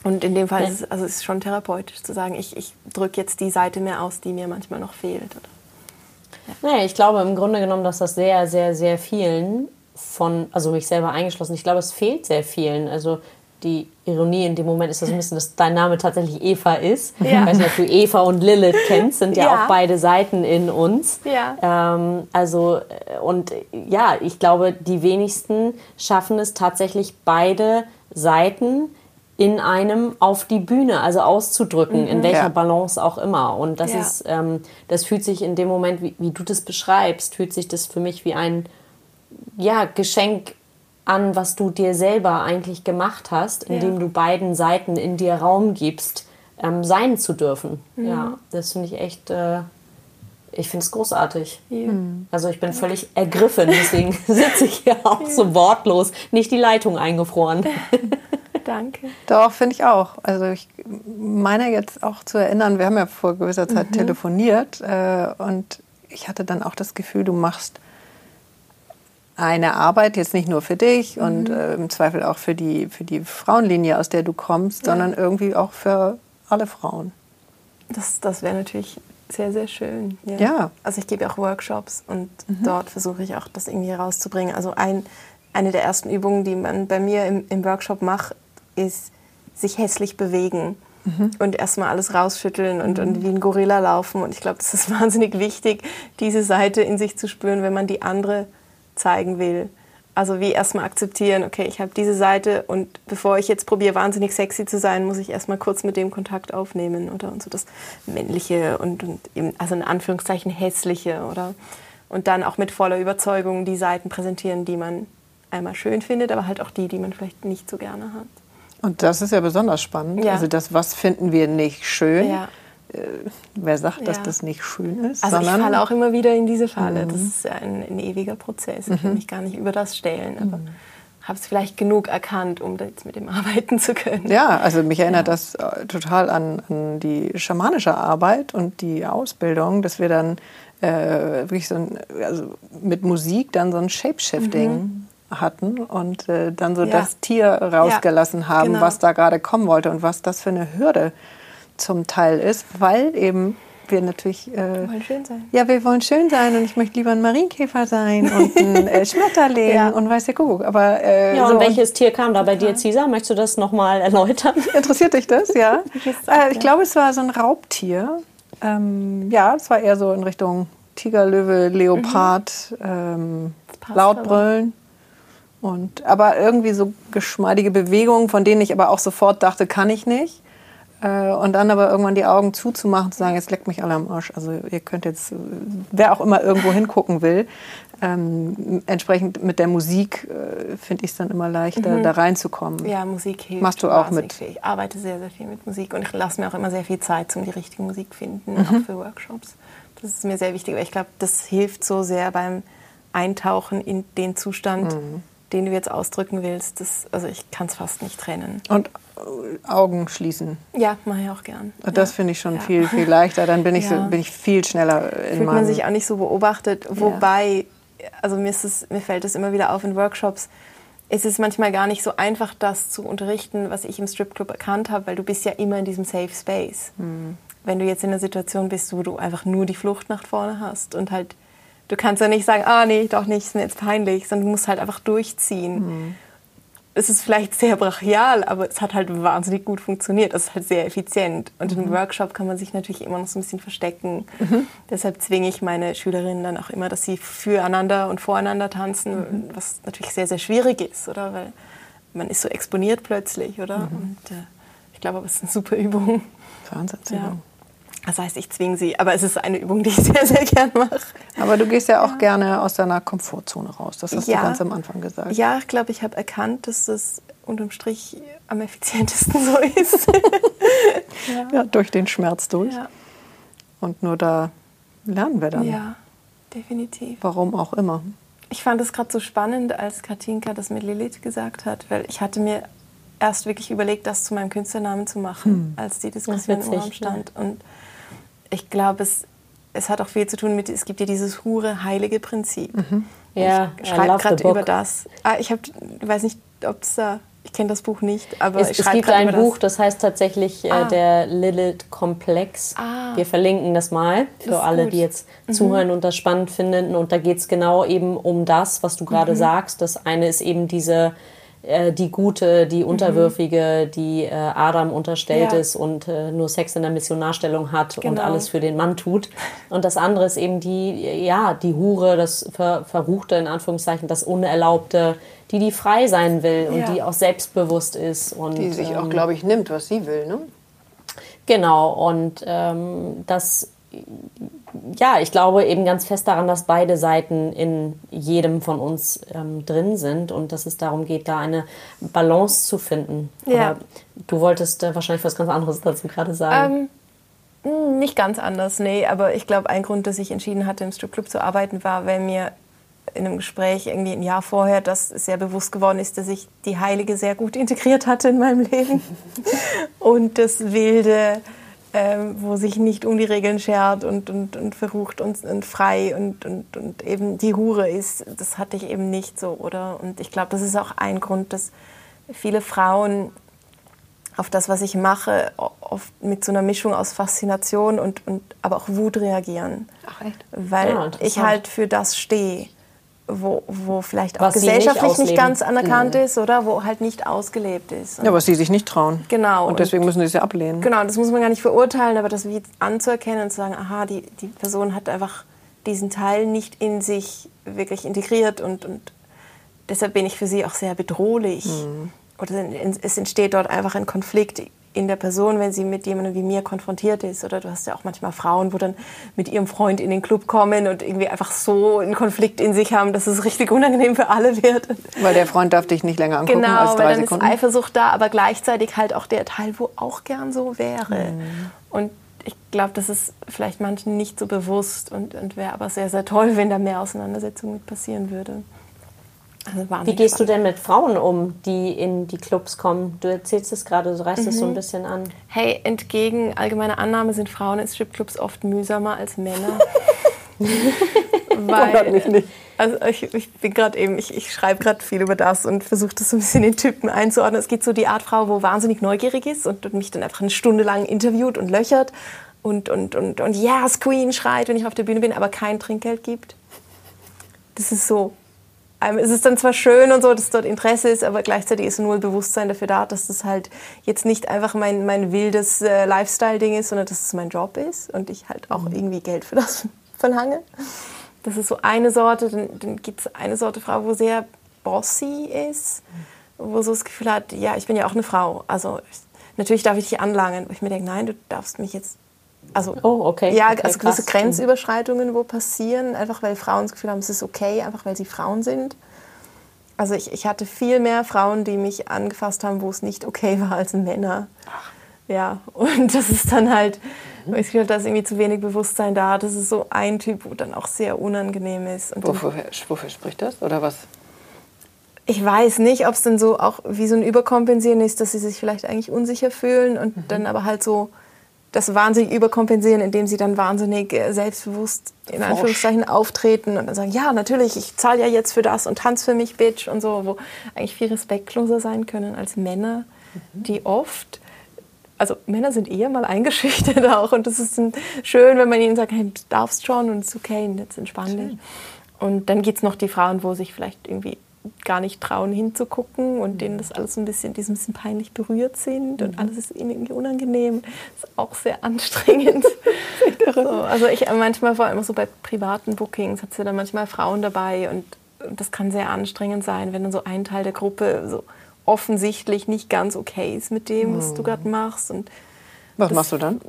Und in dem Fall ist es, also es ist schon therapeutisch zu sagen, ich, ich drücke jetzt die Seite mehr aus, die mir manchmal noch fehlt. Oder? Naja, ich glaube im Grunde genommen, dass das sehr, sehr, sehr vielen von, also mich selber eingeschlossen, ich glaube, es fehlt sehr vielen. Also die Ironie in dem Moment ist das ein bisschen, dass dein Name tatsächlich Eva ist. Ja. Ich weiß nicht, ob du Eva und Lilith kennst, sind ja, Ja. auch beide Seiten in uns. Ja. Ähm, also, äh, und ja, ich glaube, die wenigsten schaffen es tatsächlich beide Seiten in einem auf die Bühne, also auszudrücken, in welcher Ja. Balance auch immer. Und das Ja. ist, ähm, das fühlt sich in dem Moment, wie, wie du das beschreibst, fühlt sich das für mich wie ein ja, Geschenk an, was du dir selber eigentlich gemacht hast, indem Ja. du beiden Seiten in dir Raum gibst, ähm, sein zu dürfen. Ja, das finde ich echt, äh, ich finde es großartig. Also ich bin völlig ergriffen, deswegen [laughs] sitze ich hier auch so wortlos, nicht die Leitung eingefroren. [laughs] Danke. Doch, finde ich auch. Also ich meine jetzt auch zu erinnern, wir haben ja vor gewisser Zeit telefoniert äh, und ich hatte dann auch das Gefühl, du machst eine Arbeit jetzt nicht nur für dich und äh, im Zweifel auch für die, für die Frauenlinie, aus der du kommst, sondern irgendwie auch für alle Frauen. Das, das wäre natürlich sehr, sehr schön. Ja. Ja. Also ich gebe auch Workshops und dort versuche ich auch das irgendwie herauszubringen. Also ein, eine der ersten Übungen, die man bei mir im, im Workshop macht, ist sich hässlich bewegen. Und erstmal alles rausschütteln und, und wie ein Gorilla laufen. Und ich glaube, das ist [laughs] wahnsinnig wichtig, diese Seite in sich zu spüren, wenn man die andere zeigen will. Also wie erstmal akzeptieren, okay, ich habe diese Seite und bevor ich jetzt probiere, wahnsinnig sexy zu sein, muss ich erstmal kurz mit dem Kontakt aufnehmen oder und so das Männliche und, und eben, also in Anführungszeichen hässliche oder und dann auch mit voller Überzeugung die Seiten präsentieren, die man einmal schön findet, aber halt auch die, die man vielleicht nicht so gerne hat. Und das ist ja besonders spannend. Ja. Also das, was finden wir nicht schön? Ja. Wer sagt, dass Ja. das nicht schön ist? Also ich falle auch immer wieder in diese Falle. Das ist ja ein, ein ewiger Prozess. Ich will mich gar nicht über das stellen, aber habe es vielleicht genug erkannt, um da jetzt mit dem [laughs] arbeiten zu können. Ja, also mich erinnert das äh, total an, an die schamanische Arbeit und die Ausbildung, dass wir dann äh, wirklich so ein, also mit Musik dann so ein Shapeshifting hatten und äh, dann so Mhm. Ja. das Tier rausgelassen haben, genau. was da gerade kommen wollte und was das für eine Hürde zum Teil ist, weil eben wir natürlich äh, Wollen schön sein. ja, wir wollen schön sein und ich möchte lieber ein Marienkäfer sein und ein äh, [laughs] Schmetterling Ja. und weiß der Kuckuck. Aber äh, Ja, so, und welches Tier kam da bei dir, Cesar? Möchtest du das nochmal erläutern? [laughs] Interessiert dich das? Ja. [laughs] Welches Äh, ich glaube, es war so ein Raubtier. Ähm, ja, es war eher so in Richtung Tiger, Löwe, Leopard, ähm, passt laut brüllen. Und, aber irgendwie so geschmeidige Bewegungen, von denen ich aber auch sofort dachte, kann ich nicht. Äh, und dann aber irgendwann die Augen zuzumachen, zu sagen, jetzt leckt mich alle am Arsch. Also ihr könnt jetzt, äh, wer auch immer irgendwo hingucken will, ähm, entsprechend mit der Musik äh, finde ich es dann immer leichter, da reinzukommen. Ja, Musik hilft. Machst du auch mit? viel. Ich arbeite sehr, sehr viel mit Musik und ich lasse mir auch immer sehr viel Zeit, um die richtige Musik finden, Mhm. auch für Workshops. Das ist mir sehr wichtig, weil ich glaube, das hilft so sehr beim Eintauchen in den Zustand, Mhm. den du jetzt ausdrücken willst. Das, also ich kann es fast nicht trennen. Und Augen schließen. Ja, mache ich auch gern. Und Das ja. finde ich schon Ja. viel, viel leichter. Dann bin ich, Ja. so, bin ich viel schneller in fühlt man sich auch nicht so beobachtet. Wobei, also mir, ist es, mir fällt es immer wieder auf in Workshops, es ist manchmal gar nicht so einfach, das zu unterrichten, was ich im Stripclub erkannt habe, weil du bist ja immer in diesem Safe Space. Hm. Wenn du jetzt in einer Situation bist, wo du einfach nur die Flucht nach vorne hast und halt, du kannst ja nicht sagen, ah nee, doch nicht, ist mir jetzt peinlich, sondern du musst halt einfach durchziehen. Hm. Es ist vielleicht sehr brachial, aber es hat halt wahnsinnig gut funktioniert. Es ist halt sehr effizient. Und Mhm. im Workshop kann man sich natürlich immer noch so ein bisschen verstecken. Deshalb zwinge ich meine Schülerinnen dann auch immer, dass sie füreinander und voreinander tanzen, Mhm. was natürlich sehr, sehr schwierig ist, oder? Weil man ist so exponiert plötzlich, oder? Mhm. Und äh, ich glaube, aber es ist eine super Übung. Wahnsinnsübung. Ja. Das heißt, ich zwinge sie, aber es ist eine Übung, die ich sehr, sehr gern mache. Aber du gehst ja auch gerne aus deiner Komfortzone raus. Das hast Ja. du ganz am Anfang gesagt. Ja, ich glaube, ich habe erkannt, dass das unterm Strich am effizientesten so ist. [laughs] Ja, durch den Schmerz durch. ja. Und nur da lernen wir dann. ja, definitiv. Warum auch immer. Ich fand es gerade so spannend, als Katinka das mit Lilith gesagt hat, weil ich hatte mir erst wirklich überlegt, das zu meinem Künstlernamen zu machen, als die Diskussion im Raum stand. Und ich glaube, es, es hat auch viel zu tun mit, es gibt ja dieses Hure-Heilige-Prinzip. Ja, Ich I schreibe love the gerade über das. Ah, ich hab, weiß nicht, ob es da, ich kenne das Buch nicht, aber Es, ich es schreibe gibt ein Buch, das. das heißt tatsächlich äh, Ah. der Lilith-Komplex. Ah. Wir verlinken das mal Das für ist alle, gut. die jetzt zuhören und das spannend finden. Und da geht es genau eben um das, was du gerade Mhm. sagst. Das eine ist eben diese äh, die Gute, die Unterwürfige, die äh, Adam unterstellt Mhm. Ja. ist und äh, nur Sex in der Missionarstellung hat und Genau. alles für den Mann tut. Und das andere ist eben die, ja, die Hure, das Ver Verruchte in Anführungszeichen, das Unerlaubte, die, die frei sein will und Ja. die auch selbstbewusst ist. Und, Die sich auch, ähm, glaube ich, nimmt, was sie will. Ne? Genau, und ähm, das, ja, ich glaube eben ganz fest daran, dass beide Seiten in jedem von uns ähm, drin sind und dass es darum geht, da eine Balance zu finden. Ja. Aber du wolltest äh, wahrscheinlich was ganz anderes dazu gerade sagen. Ähm, mh, nicht ganz anders, nee. Aber ich glaube, ein Grund, dass ich entschieden hatte, im Stripclub zu arbeiten, war, weil mir in einem Gespräch irgendwie ein Jahr vorher das sehr bewusst geworden ist, dass ich die Heilige sehr gut integriert hatte in meinem Leben. [laughs] und das Wilde, ähm, wo sich nicht um die Regeln schert und, und, und verrucht und, und frei und, und, und eben die Hure ist, das hatte ich eben nicht so, oder? Und ich glaube, das ist auch ein Grund, dass viele Frauen auf das, was ich mache, oft mit so einer Mischung aus Faszination und, und aber auch Wut reagieren. Ach echt? Weil Ja, ich halt für das stehe, wo, wo vielleicht auch Was nicht gesellschaftlich nicht, ausleben. ganz anerkannt ist oder wo halt nicht ausgelebt ist. Und Ja, was sie sich nicht trauen. Genau, Und und- deswegen müssen sie es ja ablehnen. Genau, das muss man gar nicht verurteilen, aber das wie anzuerkennen und zu sagen, aha, die, die Person hat einfach diesen Teil nicht in sich wirklich integriert und, und deshalb bin ich für sie auch sehr bedrohlich. Oder es entsteht dort einfach ein Konflikt in der Person, wenn sie mit jemandem wie mir konfrontiert ist. Oder du hast ja auch manchmal Frauen, wo dann mit ihrem Freund in den Club kommen und irgendwie einfach so einen Konflikt in sich haben, dass es richtig unangenehm für alle wird. Weil der Freund darf dich nicht länger angucken Genau, als weil drei dann Sekunden. ist Eifersucht da, aber gleichzeitig halt auch der Teil, wo auch gern so wäre. Mhm. Und ich glaube, das ist vielleicht manchen nicht so bewusst und, und wäre aber sehr, sehr toll, wenn da mehr Auseinandersetzung mit passieren würde. Also Wie gehst du denn mit Frauen um, die in die Clubs kommen? Du erzählst es gerade, du reißt es so Mhm. ein bisschen an. Hey, entgegen allgemeiner Annahme sind Frauen in Stripclubs oft mühsamer als Männer. [laughs] Weil, mich nicht. Also ich, ich bin gerade eben, ich, ich schreibe gerade viel über das und versuche das so ein bisschen in Typen einzuordnen. Es gibt so die Art Frau, wo wahnsinnig neugierig ist und, und mich dann einfach eine Stunde lang interviewt und löchert und und und und yes Queen schreit, wenn ich auf der Bühne bin, aber kein Trinkgeld gibt. Das ist so ist es dann zwar schön und so, dass dort Interesse ist, aber gleichzeitig ist nur Bewusstsein dafür da, dass das halt jetzt nicht einfach mein, mein wildes äh, Lifestyle-Ding ist, sondern dass es mein Job ist und ich halt auch irgendwie Geld für das [laughs] verlange. Das ist so eine Sorte. Dann, dann gibt es eine Sorte Frau, wo sehr bossy ist, wo so das Gefühl hat, ja, ich bin ja auch eine Frau. Also ich, natürlich darf ich dich anlangen. Wo ich mir denke, nein, du darfst mich jetzt also, oh, okay. Ja, okay, also gewisse krass. Grenzüberschreitungen, wo passieren, einfach weil Frauen das Gefühl haben, es ist okay, einfach weil sie Frauen sind. Also ich, ich hatte viel mehr Frauen, die mich angefasst haben, wo es nicht okay war als Männer. Ach. Ja, und das ist dann halt, mhm. ich finde, da ist irgendwie zu wenig Bewusstsein da. Das ist so ein Typ, wo dann auch sehr unangenehm ist. Wofür, wofür spricht das? Oder was? Ich weiß nicht, ob es dann so auch wie so ein Überkompensieren ist, dass sie sich vielleicht eigentlich unsicher fühlen und mhm. dann aber halt so das wahnsinnig überkompensieren, indem sie dann wahnsinnig äh, selbstbewusst in. Anführungszeichen auftreten und dann sagen, ja, natürlich, ich zahle ja jetzt für das und tanz für mich, Bitch und so, wo eigentlich viel respektloser sein können als Männer, mhm. die oft also Männer sind eher mal eingeschüchtert [laughs] auch und das ist schön, wenn man ihnen sagt, hey, du darfst schon und es ist okay, jetzt entspann dich. Und dann gibt es noch die Frauen, wo sich vielleicht irgendwie gar nicht trauen hinzugucken und denen das alles ein bisschen, die so ein bisschen peinlich berührt sind und mhm. alles ist ihnen irgendwie unangenehm. Das ist auch sehr anstrengend. [laughs] so, also ich manchmal vor allem so bei privaten Bookings hat sie dann manchmal Frauen dabei und, das kann sehr anstrengend sein, wenn dann so ein Teil der Gruppe so offensichtlich nicht ganz okay ist mit dem, was du mhm. gerade machst und was das, machst du dann?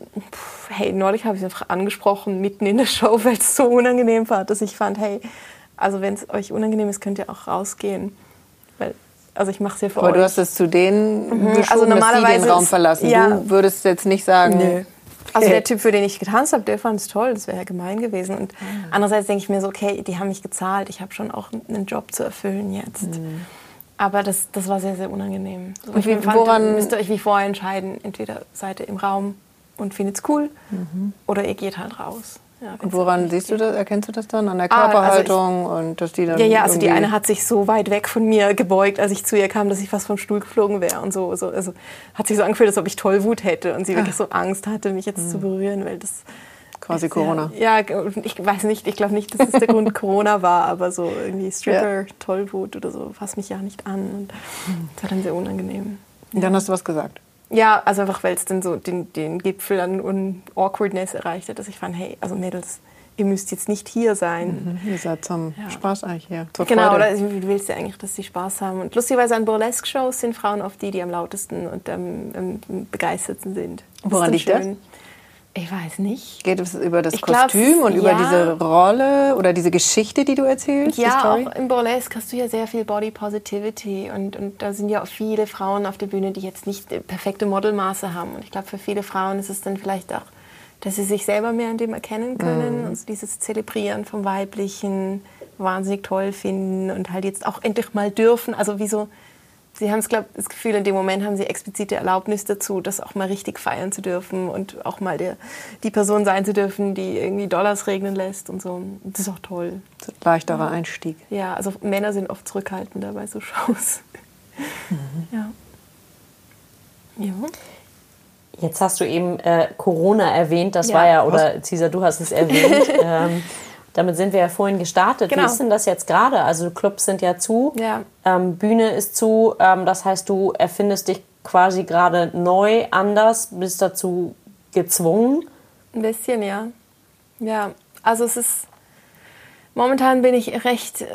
Hey, neulich habe ich einfach angesprochen, mitten in der [laughs] Show, weil es so unangenehm war, dass ich fand, hey, also wenn es euch unangenehm ist, könnt ihr auch rausgehen. Weil, also ich mache es ja für Aber euch. du hast es zu denen mhm. also normalerweise dass die den Raum verlassen. Ja. Du würdest jetzt nicht sagen... Nö. Also der Typ, für den ich getanzt habe, der fand es toll. Das wäre ja gemein gewesen. Und mhm. andererseits denke ich mir so, okay, die haben mich gezahlt. Ich habe schon auch einen Job zu erfüllen jetzt. Mhm. Aber das, das war sehr, sehr unangenehm. So, und wie, fand, woran müsst ihr euch wie vorher entscheiden, entweder seid ihr im Raum und findet es cool mhm. oder ihr geht halt raus. Ja, und woran siehst du das, erkennst du das dann? An der Körperhaltung ah, also ich, und dass die dann. Ja, ja, also die eine hat sich so weit weg von mir gebeugt, als ich zu ihr kam, dass ich fast vom Stuhl geflogen wäre und so. so also hat sich so angefühlt, als ob ich Tollwut hätte und sie wirklich so Angst hatte, mich jetzt mhm. zu berühren, weil das. Quasi Corona. Ja, ja, ich weiß nicht, ich glaube nicht, dass es der Grund [laughs] Corona war, aber so irgendwie Stripper, ja. Tollwut oder so, fasst mich ja nicht an. Und das war dann sehr unangenehm. Und dann hast du was gesagt? Ja, also einfach, weil es dann so den, den Gipfel an Awkwardness erreicht hat, dass ich fand, hey, also Mädels, ihr müsst jetzt nicht hier sein. Mhm, ihr seid zum ja. Spaß eigentlich hier. Genau, Freude. oder du willst ja eigentlich, dass sie Spaß haben. Und lustigerweise an Burlesque-Shows sind Frauen oft die, die am lautesten und am, am begeistertsten sind. Woran liegt das? Ich weiß nicht. Geht es über das ich Kostüm und über ja. diese Rolle oder diese Geschichte, die du erzählst? Ja, auch im Burlesque hast du ja sehr viel Body Positivity und, und da sind ja auch viele Frauen auf der Bühne, die jetzt nicht perfekte Modelmaße haben. Und ich glaube, für viele Frauen ist es dann vielleicht auch, dass sie sich selber mehr in dem erkennen können. Mhm. Also dieses Zelebrieren vom Weiblichen wahnsinnig toll finden und halt jetzt auch endlich mal dürfen. Also wie so Sie haben es, glaube das Gefühl, in dem Moment haben Sie explizite Erlaubnis dazu, das auch mal richtig feiern zu dürfen und auch mal der, die Person sein zu dürfen, die irgendwie Dollars regnen lässt und so. Das ist auch toll. Das ist ein leichterer ja. Einstieg. Ja, also Männer sind oft zurückhaltender bei so Shows. Mhm. Ja. ja. Jetzt hast du eben äh, Corona erwähnt, das ja. war ja, oder Cesar, du hast es erwähnt. [laughs] ähm, damit sind wir ja vorhin gestartet. Genau. Wie ist denn das jetzt gerade? Also Clubs sind ja zu, ja. Ähm, Bühne ist zu. Ähm, das heißt, du erfindest dich quasi gerade neu, anders, bist dazu gezwungen? Ein bisschen, ja. Ja, also es ist... Momentan bin ich recht äh,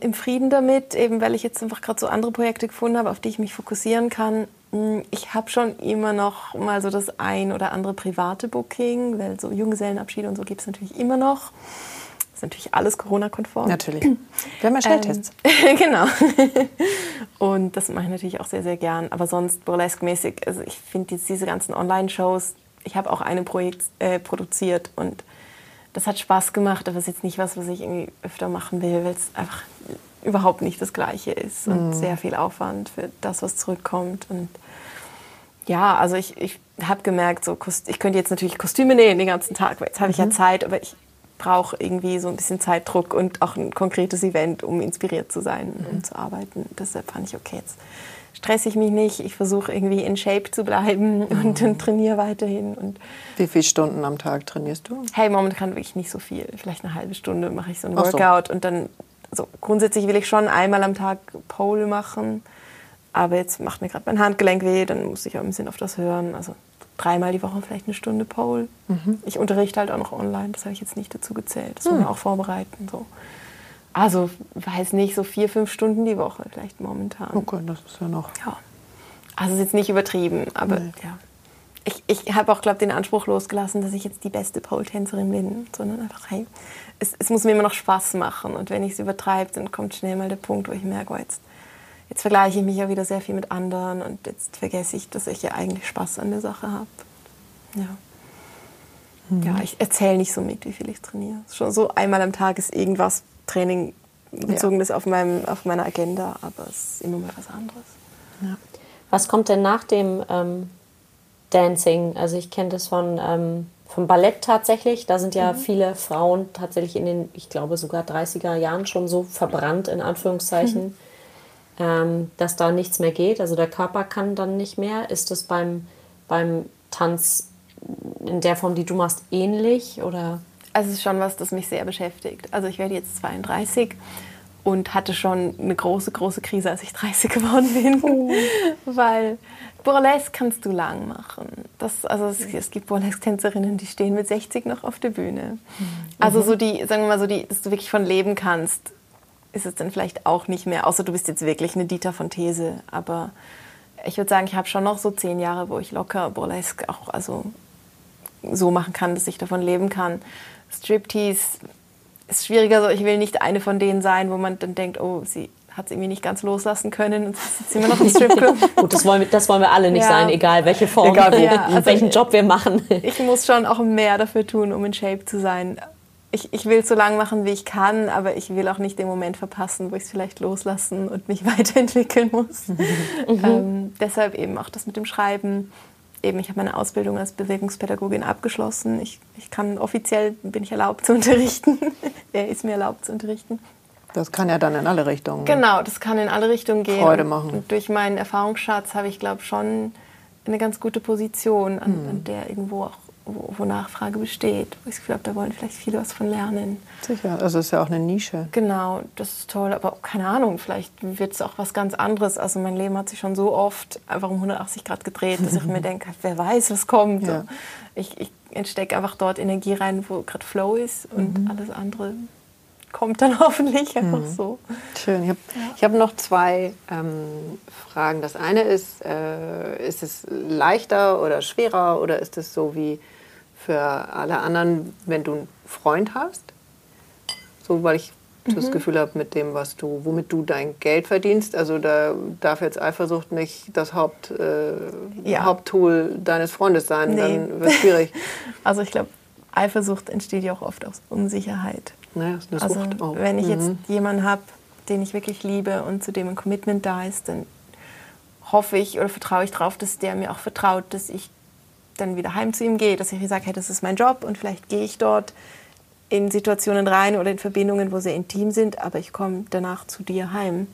im Frieden damit, eben weil ich jetzt einfach gerade so andere Projekte gefunden habe, auf die ich mich fokussieren kann. Hm, ich habe schon immer noch mal so das ein oder andere private Booking, weil so Junggesellenabschiede und so gibt es natürlich immer noch ist natürlich alles Corona-konform. Natürlich. Wir haben ja Schnelltests. Ähm, [laughs] genau. Und das mache ich natürlich auch sehr, sehr gern. Aber sonst burlesque-mäßig, also ich finde diese ganzen Online-Shows, ich habe auch eine Projekt äh, produziert und das hat Spaß gemacht, aber es ist jetzt nicht was, was ich irgendwie öfter machen will, weil es einfach überhaupt nicht das Gleiche ist und mhm. sehr viel Aufwand für das, was zurückkommt. Und ja, also ich, ich habe gemerkt, so, ich könnte jetzt natürlich Kostüme nähen den ganzen Tag, weil jetzt habe ich ja mhm. Zeit, aber ich brauche irgendwie so ein bisschen Zeitdruck und auch ein konkretes Event, um inspiriert zu sein, mhm. um zu arbeiten. Deshalb fand ich, okay, jetzt stresse ich mich nicht. Ich versuche irgendwie in Shape zu bleiben mhm. und, und trainiere weiterhin. Und Wie viele Stunden am Tag trainierst du? Hey, momentan wirklich nicht so viel. Vielleicht eine halbe Stunde mache ich so ein Workout so. und dann also grundsätzlich will ich schon einmal am Tag Pole machen, aber jetzt macht mir gerade mein Handgelenk weh, dann muss ich auch ein bisschen auf das hören. Also dreimal die Woche vielleicht eine Stunde Pole. Ich unterrichte halt auch noch online, das habe ich jetzt nicht dazu gezählt. Das muss man auch vorbereiten. So. Also, weiß nicht, so vier, fünf Stunden die Woche vielleicht momentan. Okay, das ist ja noch. Ja. Also ist jetzt nicht übertrieben, aber ja. Ich, ich habe auch, glaube den Anspruch losgelassen, dass ich jetzt die beste Pole-Tänzerin bin, sondern einfach, hey, es, es muss mir immer noch Spaß machen. Und wenn ich es übertreibe, dann kommt schnell mal der Punkt, wo ich merke, oh, jetzt, jetzt vergleiche ich mich ja wieder sehr viel mit anderen und jetzt vergesse ich, dass ich ja eigentlich Spaß an der Sache habe. Ja. Ja, ich erzähle nicht so mit, wie viel ich trainiere. Schon so einmal am Tag ist irgendwas Training bezogenes auf, meinem, auf meiner Agenda, aber es ist immer mal was anderes. Was kommt denn nach dem ähm, Dancing? Also ich kenne das von ähm, vom Ballett tatsächlich. Da sind ja viele Frauen tatsächlich in den, ich glaube sogar 30er Jahren schon so verbrannt in Anführungszeichen, [laughs] ähm, dass da nichts mehr geht. Also der Körper kann dann nicht mehr. Ist das beim beim Tanz in der Form, die du machst, ähnlich oder? Also es ist schon was, das mich sehr beschäftigt. Also ich werde jetzt 32 und hatte schon eine große, große Krise, als ich 30 geworden bin. [laughs] Weil Burlesque kannst du lang machen. Das, also es, es gibt Burlesque-Tänzerinnen, die stehen mit 60 noch auf der Bühne. Also so die, sagen wir mal so, die, dass du wirklich von leben kannst, ist es dann vielleicht auch nicht mehr. Außer du bist jetzt wirklich eine Dieter von These. Aber ich würde sagen, ich habe schon noch so zehn Jahre, wo ich locker Burlesque auch also so machen kann, dass ich davon leben kann. Striptease ist schwieriger. So, ich will nicht eine von denen sein, wo man dann denkt, oh, sie hat es irgendwie nicht ganz loslassen können und jetzt immer noch im [laughs] Stripclub. Gut, das wollen wir, das wollen wir alle nicht Ja. sein, egal welche Form, Egal. [laughs] Ja, also- welchen Job wir machen. ich muss schon auch mehr dafür tun, um in Shape zu sein. Ich, ich will es so lang machen, wie ich kann, aber ich will auch nicht den Moment verpassen, wo ich es vielleicht loslassen und mich [laughs] weiterentwickeln muss. ähm, deshalb eben auch das mit dem Schreiben. Eben, ich habe meine Ausbildung als Bewegungspädagogin abgeschlossen. Ich, ich kann offiziell, bin ich erlaubt zu [laughs] unterrichten. er ist mir erlaubt zu unterrichten. Das kann ja dann in alle Richtungen. Genau, das kann in alle Richtungen gehen. Freude machen. Und durch meinen Erfahrungsschatz habe ich, glaube schon eine ganz gute Position, an, an der irgendwo auch wo, wo Nachfrage besteht. Wo ich das Gefühl habe, da wollen vielleicht viele was von lernen. Sicher, also es ist ja auch eine Nische. Genau, das ist toll. Aber keine Ahnung, vielleicht wird es auch was ganz anderes. Also mein Leben hat sich schon so oft einfach um 180 Grad gedreht, dass ich mir [laughs] denke, wer weiß, was kommt. Ja. Ich, ich stecke einfach dort Energie rein, wo gerade Flow ist und alles andere kommt dann [laughs] hoffentlich einfach so. Schön. Ich habe ich hab noch zwei ähm, Fragen. Das eine ist, äh, ist es leichter oder schwerer oder ist es so wie für alle anderen, wenn du einen Freund hast? So, weil ich das Gefühl habe, mit dem, was du, womit du dein Geld verdienst, also da darf jetzt Eifersucht nicht das Haupt, äh, Ja. Haupttool deines Freundes sein, Nee. dann wird es schwierig. [laughs] Also ich glaube, Eifersucht entsteht ja auch oft aus Unsicherheit. Naja, ist eine Also Sucht auch. wenn ich jetzt Mhm. jemanden habe, den ich wirklich liebe und zu dem ein Commitment da ist, dann hoffe ich oder vertraue ich darauf, dass der mir auch vertraut, dass ich dann wieder heim zu ihm gehe, dass ich sage, hey, das ist mein Job und vielleicht gehe ich dort in Situationen rein oder in Verbindungen, wo sehr intim sind, aber ich komme danach zu dir heim.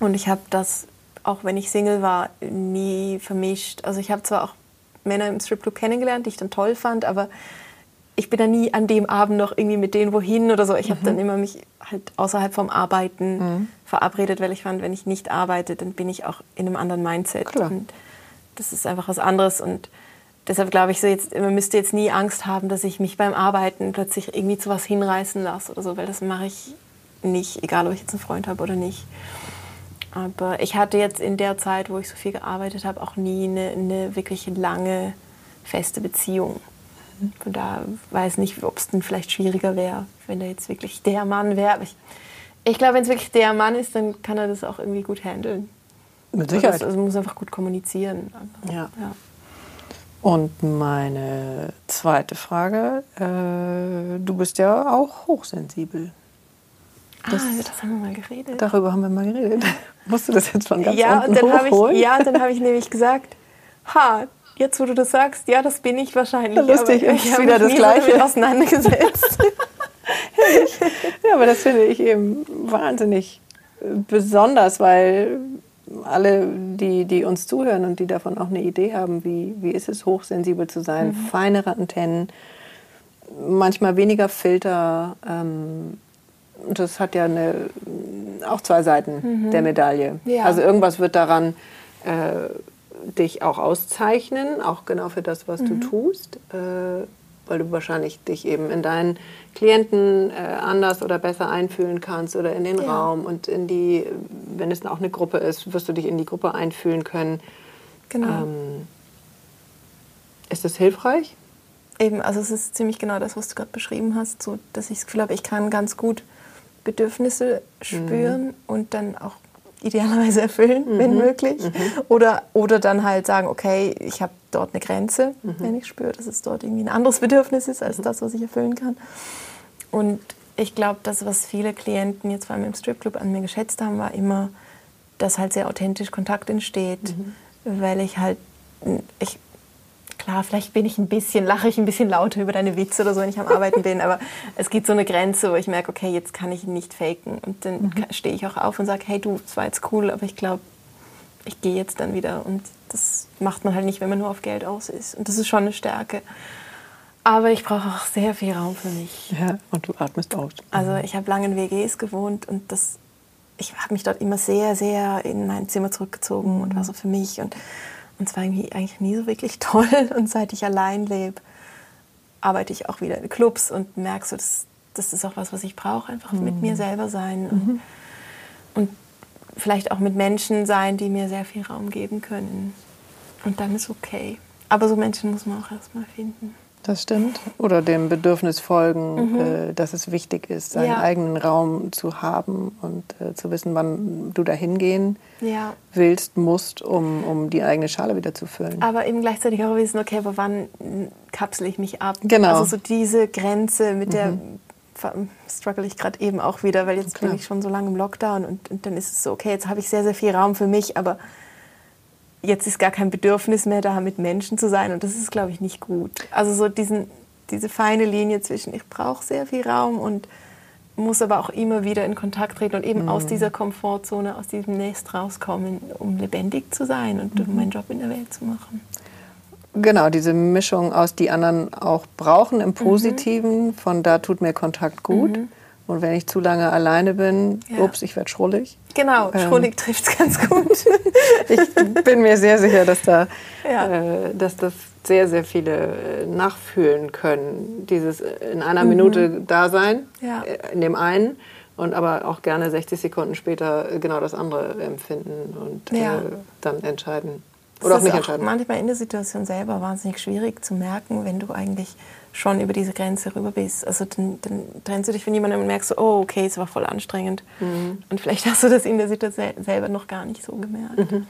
Und ich habe das, auch wenn ich Single war, nie vermischt. Also ich habe zwar auch Männer im Stripclub kennengelernt, die ich dann toll fand, aber ich bin da nie an dem Abend noch irgendwie mit denen wohin oder so. Ich habe dann immer mich halt außerhalb vom Arbeiten verabredet, weil ich fand, wenn ich nicht arbeite, dann bin ich auch in einem anderen Mindset. Klar. Und das ist einfach was anderes und deshalb glaube ich so jetzt, man müsste jetzt nie Angst haben, dass ich mich beim Arbeiten plötzlich irgendwie zu was hinreißen lasse oder so, weil das mache ich nicht, egal ob ich jetzt einen Freund habe oder nicht. Aber ich hatte jetzt in der Zeit, wo ich so viel gearbeitet habe, auch nie eine, eine wirklich lange feste Beziehung. Von da weiß nicht, ob es dann vielleicht schwieriger wäre, wenn er jetzt wirklich der Mann wäre. Ich, ich glaube, wenn es wirklich der Mann ist, dann kann er das auch irgendwie gut handeln. Mit Sicherheit. Also, also muss einfach gut kommunizieren. Ja. ja. Und meine zweite Frage, äh, du bist ja auch hochsensibel. Das, ah, das haben wir mal geredet. Darüber haben wir mal geredet. [laughs] Musst du das jetzt von ganz ja, unten und dann hochholen? ich, ja, und dann habe ich nämlich gesagt, ha, jetzt wo du das sagst, ja, das bin ich wahrscheinlich. Lustig, aber ist ich habe wieder das Gleiche. auseinandergesetzt. [laughs] [laughs] Ja, aber das finde ich eben wahnsinnig besonders, weil alle, die, die uns zuhören und die davon auch eine Idee haben, wie, wie ist es, hochsensibel zu sein, Mhm. feinere Antennen, manchmal weniger Filter, ähm, das hat ja eine, auch zwei Seiten der Medaille. Ja. Also irgendwas wird daran äh, dich auch auszeichnen, auch genau für das, was du tust, äh, weil du wahrscheinlich dich eben in deinen Klienten äh, anders oder besser einfühlen kannst oder in den Ja. Raum und in die, wenn es auch eine Gruppe ist, wirst du dich in die Gruppe einfühlen können. Genau. Ähm, ist das hilfreich? Eben, also es ist ziemlich genau das, was du gerade beschrieben hast, so dass ich das Gefühl habe, ich kann ganz gut Bedürfnisse spüren und dann auch idealerweise erfüllen, wenn möglich. Oder, oder dann halt sagen, okay, ich habe dort eine Grenze, wenn ich spüre, dass es dort irgendwie ein anderes Bedürfnis ist als das, was ich erfüllen kann. Und ich glaube, das, was viele Klienten jetzt vor allem im Stripclub an mir geschätzt haben, war immer, dass halt sehr authentisch Kontakt entsteht, weil ich halt, ich, klar, vielleicht bin ich ein bisschen, lache ich ein bisschen lauter über deine Witze oder so, wenn ich am Arbeiten bin, aber [laughs] es gibt so eine Grenze, wo ich merke, okay, jetzt kann ich nicht faken. Und dann ka- stehe ich auch auf und sage, hey du, es war jetzt cool, aber ich glaube, ich gehe jetzt dann wieder. Und das macht man halt nicht, wenn man nur auf Geld aus ist. Und das ist schon eine Stärke. Aber ich brauche auch sehr viel Raum für mich. Ja, und du atmest aus. Also ich habe lange in WGs gewohnt und das, ich habe mich dort immer sehr, sehr in mein Zimmer zurückgezogen und war so für mich. Und, und es war irgendwie eigentlich nie so wirklich [laughs] toll. Und seit ich allein lebe, arbeite ich auch wieder in Clubs und merke so, das, das ist auch was, was ich brauche. Einfach mit mir selber sein und, und vielleicht auch mit Menschen sein, die mir sehr viel Raum geben können. Und dann ist okay. Aber so Menschen muss man auch erstmal finden. Das stimmt. Oder dem Bedürfnis folgen, äh, dass es wichtig ist, seinen Ja. eigenen Raum zu haben und äh, zu wissen, wann du dahin gehen Ja. willst, musst, um, um die eigene Schale wieder zu füllen. Aber eben gleichzeitig auch wissen, okay, aber wann kapsel ich mich ab? Genau. Also so diese Grenze, mit der ver- struggle ich gerade eben auch wieder, weil jetzt bin Klar. ich schon so lange im Lockdown und, und dann ist es so, okay, jetzt habe ich sehr, sehr viel Raum für mich, aber jetzt ist gar kein Bedürfnis mehr da, mit Menschen zu sein und das ist, glaube ich, nicht gut. Also so diesen, diese feine Linie zwischen, ich brauche sehr viel Raum und muss aber auch immer wieder in Kontakt treten und eben aus dieser Komfortzone, aus diesem Nest rauskommen, um lebendig zu sein und um meinen Job in der Welt zu machen. Genau, diese Mischung aus die anderen auch brauchen im Positiven, von da tut mir Kontakt gut. Und wenn ich zu lange alleine bin, Ja. ups, ich werde schrullig. Genau, Ähm. schrullig trifft es ganz gut. [laughs] Ich bin mir sehr sicher, dass, da, Ja. äh, dass das sehr, sehr viele äh, nachfühlen können. Dieses äh, in einer Minute da sein, Mhm. Ja. äh, in dem einen, und aber auch gerne 60 Sekunden später genau das andere empfinden und Ja. äh, dann entscheiden. Das Oder auch ist nicht auch entscheiden. manchmal in der Situation selber wahnsinnig schwierig zu merken, wenn du eigentlich schon über diese Grenze rüber bist. Also dann, dann trennst du dich von jemandem und merkst so, oh, okay, es war voll anstrengend. Mhm. Und vielleicht hast du das in der Situation selber noch gar nicht so gemerkt. Mhm.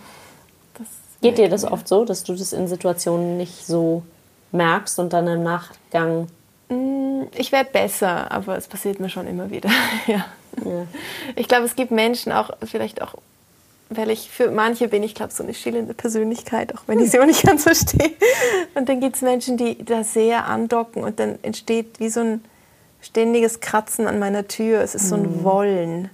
Geht dir das oft so, dass du das in Situationen nicht so merkst und dann im Nachgang Mm, Ich werde besser, aber es passiert mir schon immer wieder. [laughs] ja. Ja. Ich glaube, es gibt Menschen auch, vielleicht auch, weil ich für manche bin, ich glaube, so eine schillende Persönlichkeit, auch wenn ich sie auch nicht ganz verstehe. Und dann gibt es Menschen, die da sehr andocken und dann entsteht wie so ein ständiges Kratzen an meiner Tür. Es ist so ein Wollen,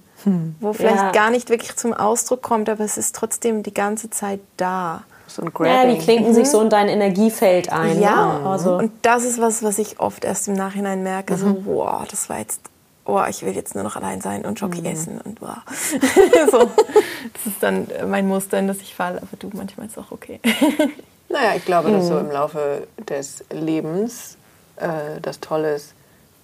wo vielleicht Ja. gar nicht wirklich zum Ausdruck kommt, aber es ist trotzdem die ganze Zeit da. So ein Ja, Grabbing. die klinken sich so in dein Energiefeld ein. Ja, ne? also und das ist was, was ich oft erst im Nachhinein merke, so, wow, das war jetzt, oh, ich will jetzt nur noch allein sein und Jockey essen und wow. [laughs] so, das ist dann mein Muster, in das ich falle, aber du, manchmal ist es auch okay. [laughs] Naja, ich glaube, dass so im Laufe des Lebens äh, das Tolle ist,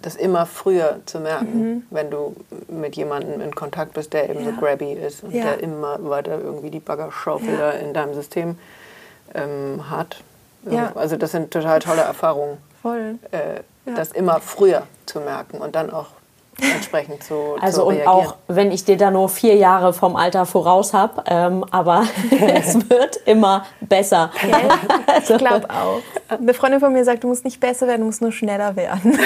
das immer früher zu merken, wenn du mit jemandem in Kontakt bist, der eben so Ja. grabby ist und Ja. der immer weiter irgendwie die Baggerschaufel Ja. in deinem System ähm, hat. Ja. Also das sind total tolle Erfahrungen, Voll. äh, das immer früher zu merken und dann auch entsprechend zu, Also zu und reagieren. auch, wenn ich dir da nur vier Jahre vom Alter voraus habe, ähm, aber [laughs] es wird immer besser. [laughs] Also, Ich glaube auch. Eine Freundin von mir sagt, du musst nicht besser werden, du musst nur schneller werden.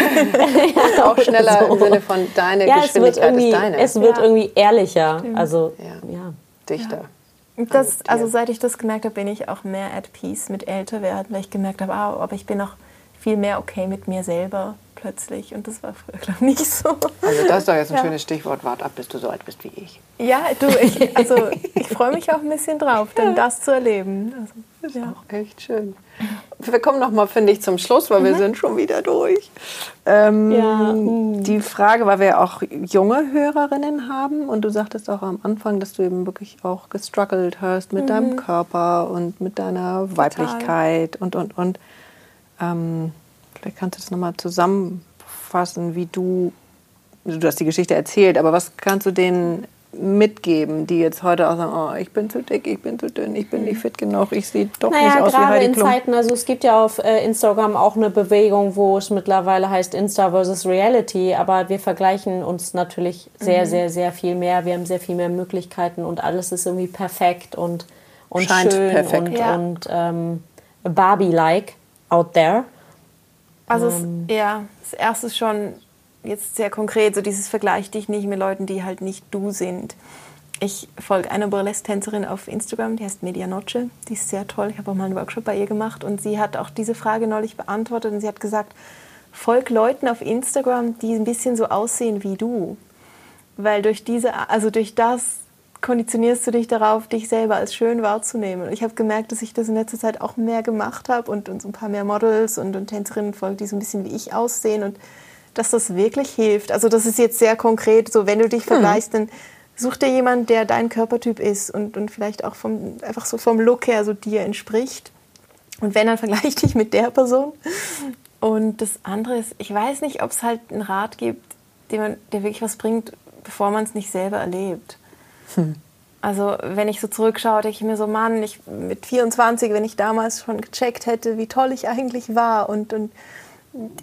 [laughs] auch schneller im so. Sinne von deine ja, es wird Geschwindigkeit irgendwie, ist deine. es wird Ja. irgendwie ehrlicher. Also Ja. ja. dichter. Das, also seit ich das gemerkt habe, bin ich auch mehr at peace mit älter werden, weil ich gemerkt habe, ah, aber ich bin auch viel mehr okay mit mir selber plötzlich. Und das war früher, glaube ich, nicht so. Also das ist doch jetzt ein Ja. schönes Stichwort. Wart ab, bis du so alt bist wie ich. Ja, du, ich, also ich freue mich auch ein bisschen drauf, dann das zu erleben. Also, ja. Auch echt schön. Wir kommen noch mal, finde ich, zum Schluss, weil Mhm. wir sind schon wieder durch. Ähm, Ja. Die Frage, weil wir auch junge Hörerinnen haben und du sagtest auch am Anfang, dass du eben wirklich auch gestruggelt hast mit Mhm. deinem Körper und mit deiner Weiblichkeit und, und, und. Ähm, vielleicht kannst du das nochmal zusammenfassen, wie du, also du hast die Geschichte erzählt, aber was kannst du denen mitgeben, die jetzt heute auch sagen, oh, ich bin zu dick, ich bin zu dünn, ich bin nicht fit genug, ich sehe doch nicht Naja, aus wie gerade Heidi in Klum. Zeiten, also es gibt ja auf äh, Instagram auch eine Bewegung, wo es mittlerweile heißt Insta versus Reality, aber wir vergleichen uns natürlich sehr, sehr, sehr viel mehr. Wir haben sehr viel mehr Möglichkeiten und alles ist irgendwie perfekt und, und Scheint schön perfekt. und, Ja. und ähm, Barbie-like out there. Also es, Ähm. ja, das erste ist schon jetzt sehr konkret, so dieses Vergleich dich nicht mit Leuten, die halt nicht du sind. Ich folge einer Burlesque-Tänzerin auf Instagram, die heißt Media Noche. Die ist sehr toll. Ich habe auch mal einen Workshop bei ihr gemacht und sie hat auch diese Frage neulich beantwortet und sie hat gesagt, folg Leuten auf Instagram, die ein bisschen so aussehen wie du. Weil durch diese, also durch das konditionierst du dich darauf, dich selber als schön wahrzunehmen. Und ich habe gemerkt, dass ich das in letzter Zeit auch mehr gemacht habe und, und so ein paar mehr Models und, und Tänzerinnen folgen, die so ein bisschen wie ich aussehen und dass das wirklich hilft. Also das ist jetzt sehr konkret, so wenn du dich vergleichst, dann such dir jemanden, der dein Körpertyp ist und, und vielleicht auch vom, einfach so vom Look her so dir entspricht. Und wenn, dann vergleich [laughs] dich mit der Person. Und das andere ist, ich weiß nicht, ob es halt einen Rat gibt, man, der wirklich was bringt, bevor man es nicht selber erlebt. Also wenn ich so zurückschaue, denke ich mir so, Mann, ich, mit 24, wenn ich damals schon gecheckt hätte, wie toll ich eigentlich war und, und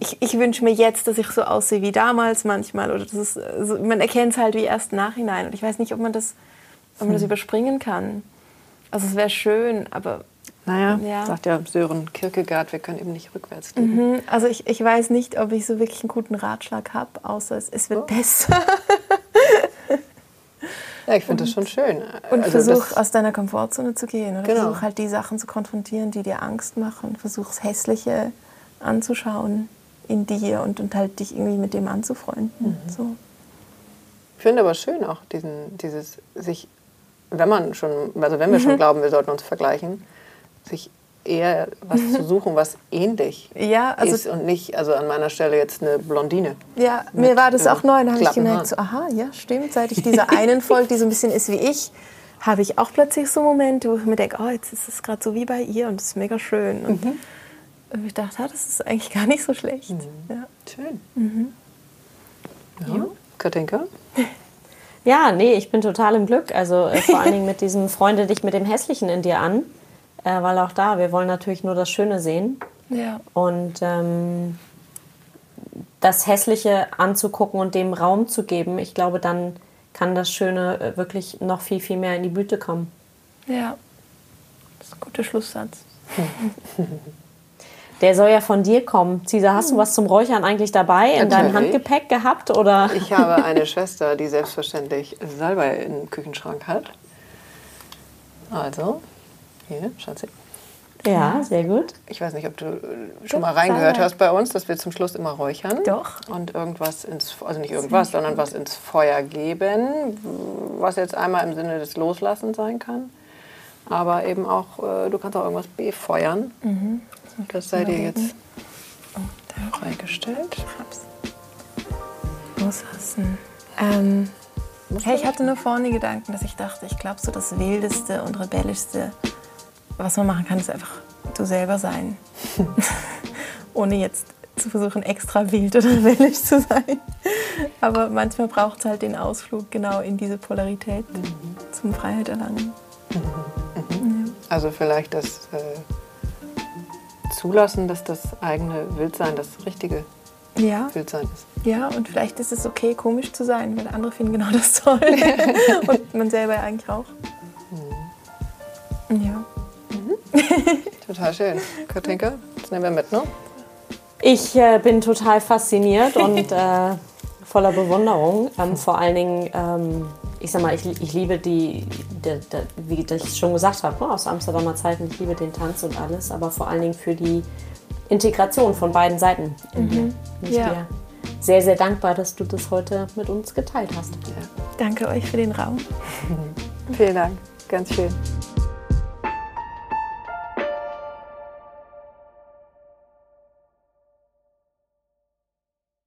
ich, ich wünsche mir jetzt, dass ich so aussehe wie damals manchmal. Oder das ist, also man erkennt es halt wie erst nachhinein. Und ich weiß nicht, ob man das, ob man das überspringen kann. Also es wäre schön, aber Naja, Ja. sagt ja Sören Kierkegaard, wir können eben nicht rückwärts leben. mhm, also ich, ich weiß nicht, ob ich so wirklich einen guten Ratschlag habe, außer es, es wird besser. [laughs] Ja, ich finde das schon schön. Und Also versuch aus deiner Komfortzone zu gehen. Oder Genau. versuch halt die Sachen zu konfrontieren, die dir Angst machen. Versuch das Hässliche anzuschauen in dir und, und halt dich irgendwie mit dem anzufreunden. Mhm. So. Ich finde aber schön auch diesen, dieses sich, wenn man schon, also wenn wir schon [laughs] glauben, wir sollten uns vergleichen, sich eher was zu [laughs] suchen, was ähnlich Ja, also ist und nicht, also an meiner Stelle jetzt eine Blondine. Ja, mir war das äh, auch neu. Da habe ich gemerkt, so, aha, ja, stimmt. Seit ich dieser einen [laughs] folge, die so ein bisschen ist wie ich, habe ich auch plötzlich so Momente, wo ich mir denke, oh, jetzt ist es gerade so wie bei ihr und es ist mega schön. Und Mhm. ich dachte, ah, das ist eigentlich gar nicht so schlecht. Ja. Schön. Mhm. Ja. Katinka? [laughs] Ja, nee, ich bin total im Glück. Also äh, vor allen Dingen mit diesem Freunde dich mit dem Hässlichen in dir an. Äh, weil auch da, wir wollen natürlich nur das Schöne sehen. ja. Und ähm, das Hässliche anzugucken und dem Raum zu geben, ich glaube, dann kann das Schöne äh, wirklich noch viel, viel mehr in die Blüte kommen. Ja. Das ist ein guter Schlusssatz. [laughs] Der soll ja von dir kommen. Cesar, hast du was zum Räuchern eigentlich dabei in deinem. Handgepäck gehabt? Oder? Ich habe [laughs] eine Schwester, die selbstverständlich Salbei im Küchenschrank hat. Also, hier, Schatzi. Ja, sehr gut. Ich weiß nicht, ob du äh, schon mal reingehört hast bei uns, dass wir zum Schluss immer räuchern. Doch. Und irgendwas ins, also nicht irgendwas, sondern was ins Feuer geben, was jetzt einmal im Sinne des Loslassens sein kann. Aber eben auch, äh, du kannst auch irgendwas befeuern. Mhm. Das sei dir jetzt Oh, freigestellt. Hab's. Loslassen. Ähm, hey, ich hatte nur vorne Gedanken, dass ich dachte, ich glaube, so das Wildeste und Rebellischste, was man machen kann, ist einfach du selber sein. [laughs] Ohne jetzt zu versuchen, extra wild oder rebellisch zu sein. Aber manchmal braucht es halt den Ausflug genau in diese Polarität zum Freiheit erlangen. Also vielleicht das äh, Zulassen, dass das eigene Wildsein das richtige Ja, Wildsein ist. ja, und vielleicht ist es okay, komisch zu sein, weil andere finden genau das toll. [laughs] und man selber ja eigentlich auch. Ja. [laughs] Total schön. Katinka, das nehmen wir mit, ne? Ich äh, bin total fasziniert und [laughs] äh, voller Bewunderung. Ähm, vor allen Dingen, ähm, ich sag mal, ich, ich liebe die, die, die, wie ich schon gesagt habe, ne, aus Amsterdamer Zeiten, ich liebe den Tanz und alles, aber vor allen Dingen für die Integration von beiden Seiten. In dir. Bin ich Ja. dir sehr, sehr dankbar, dass du das heute mit uns geteilt hast. Danke euch für den Raum. [laughs] Vielen Dank. Ganz schön.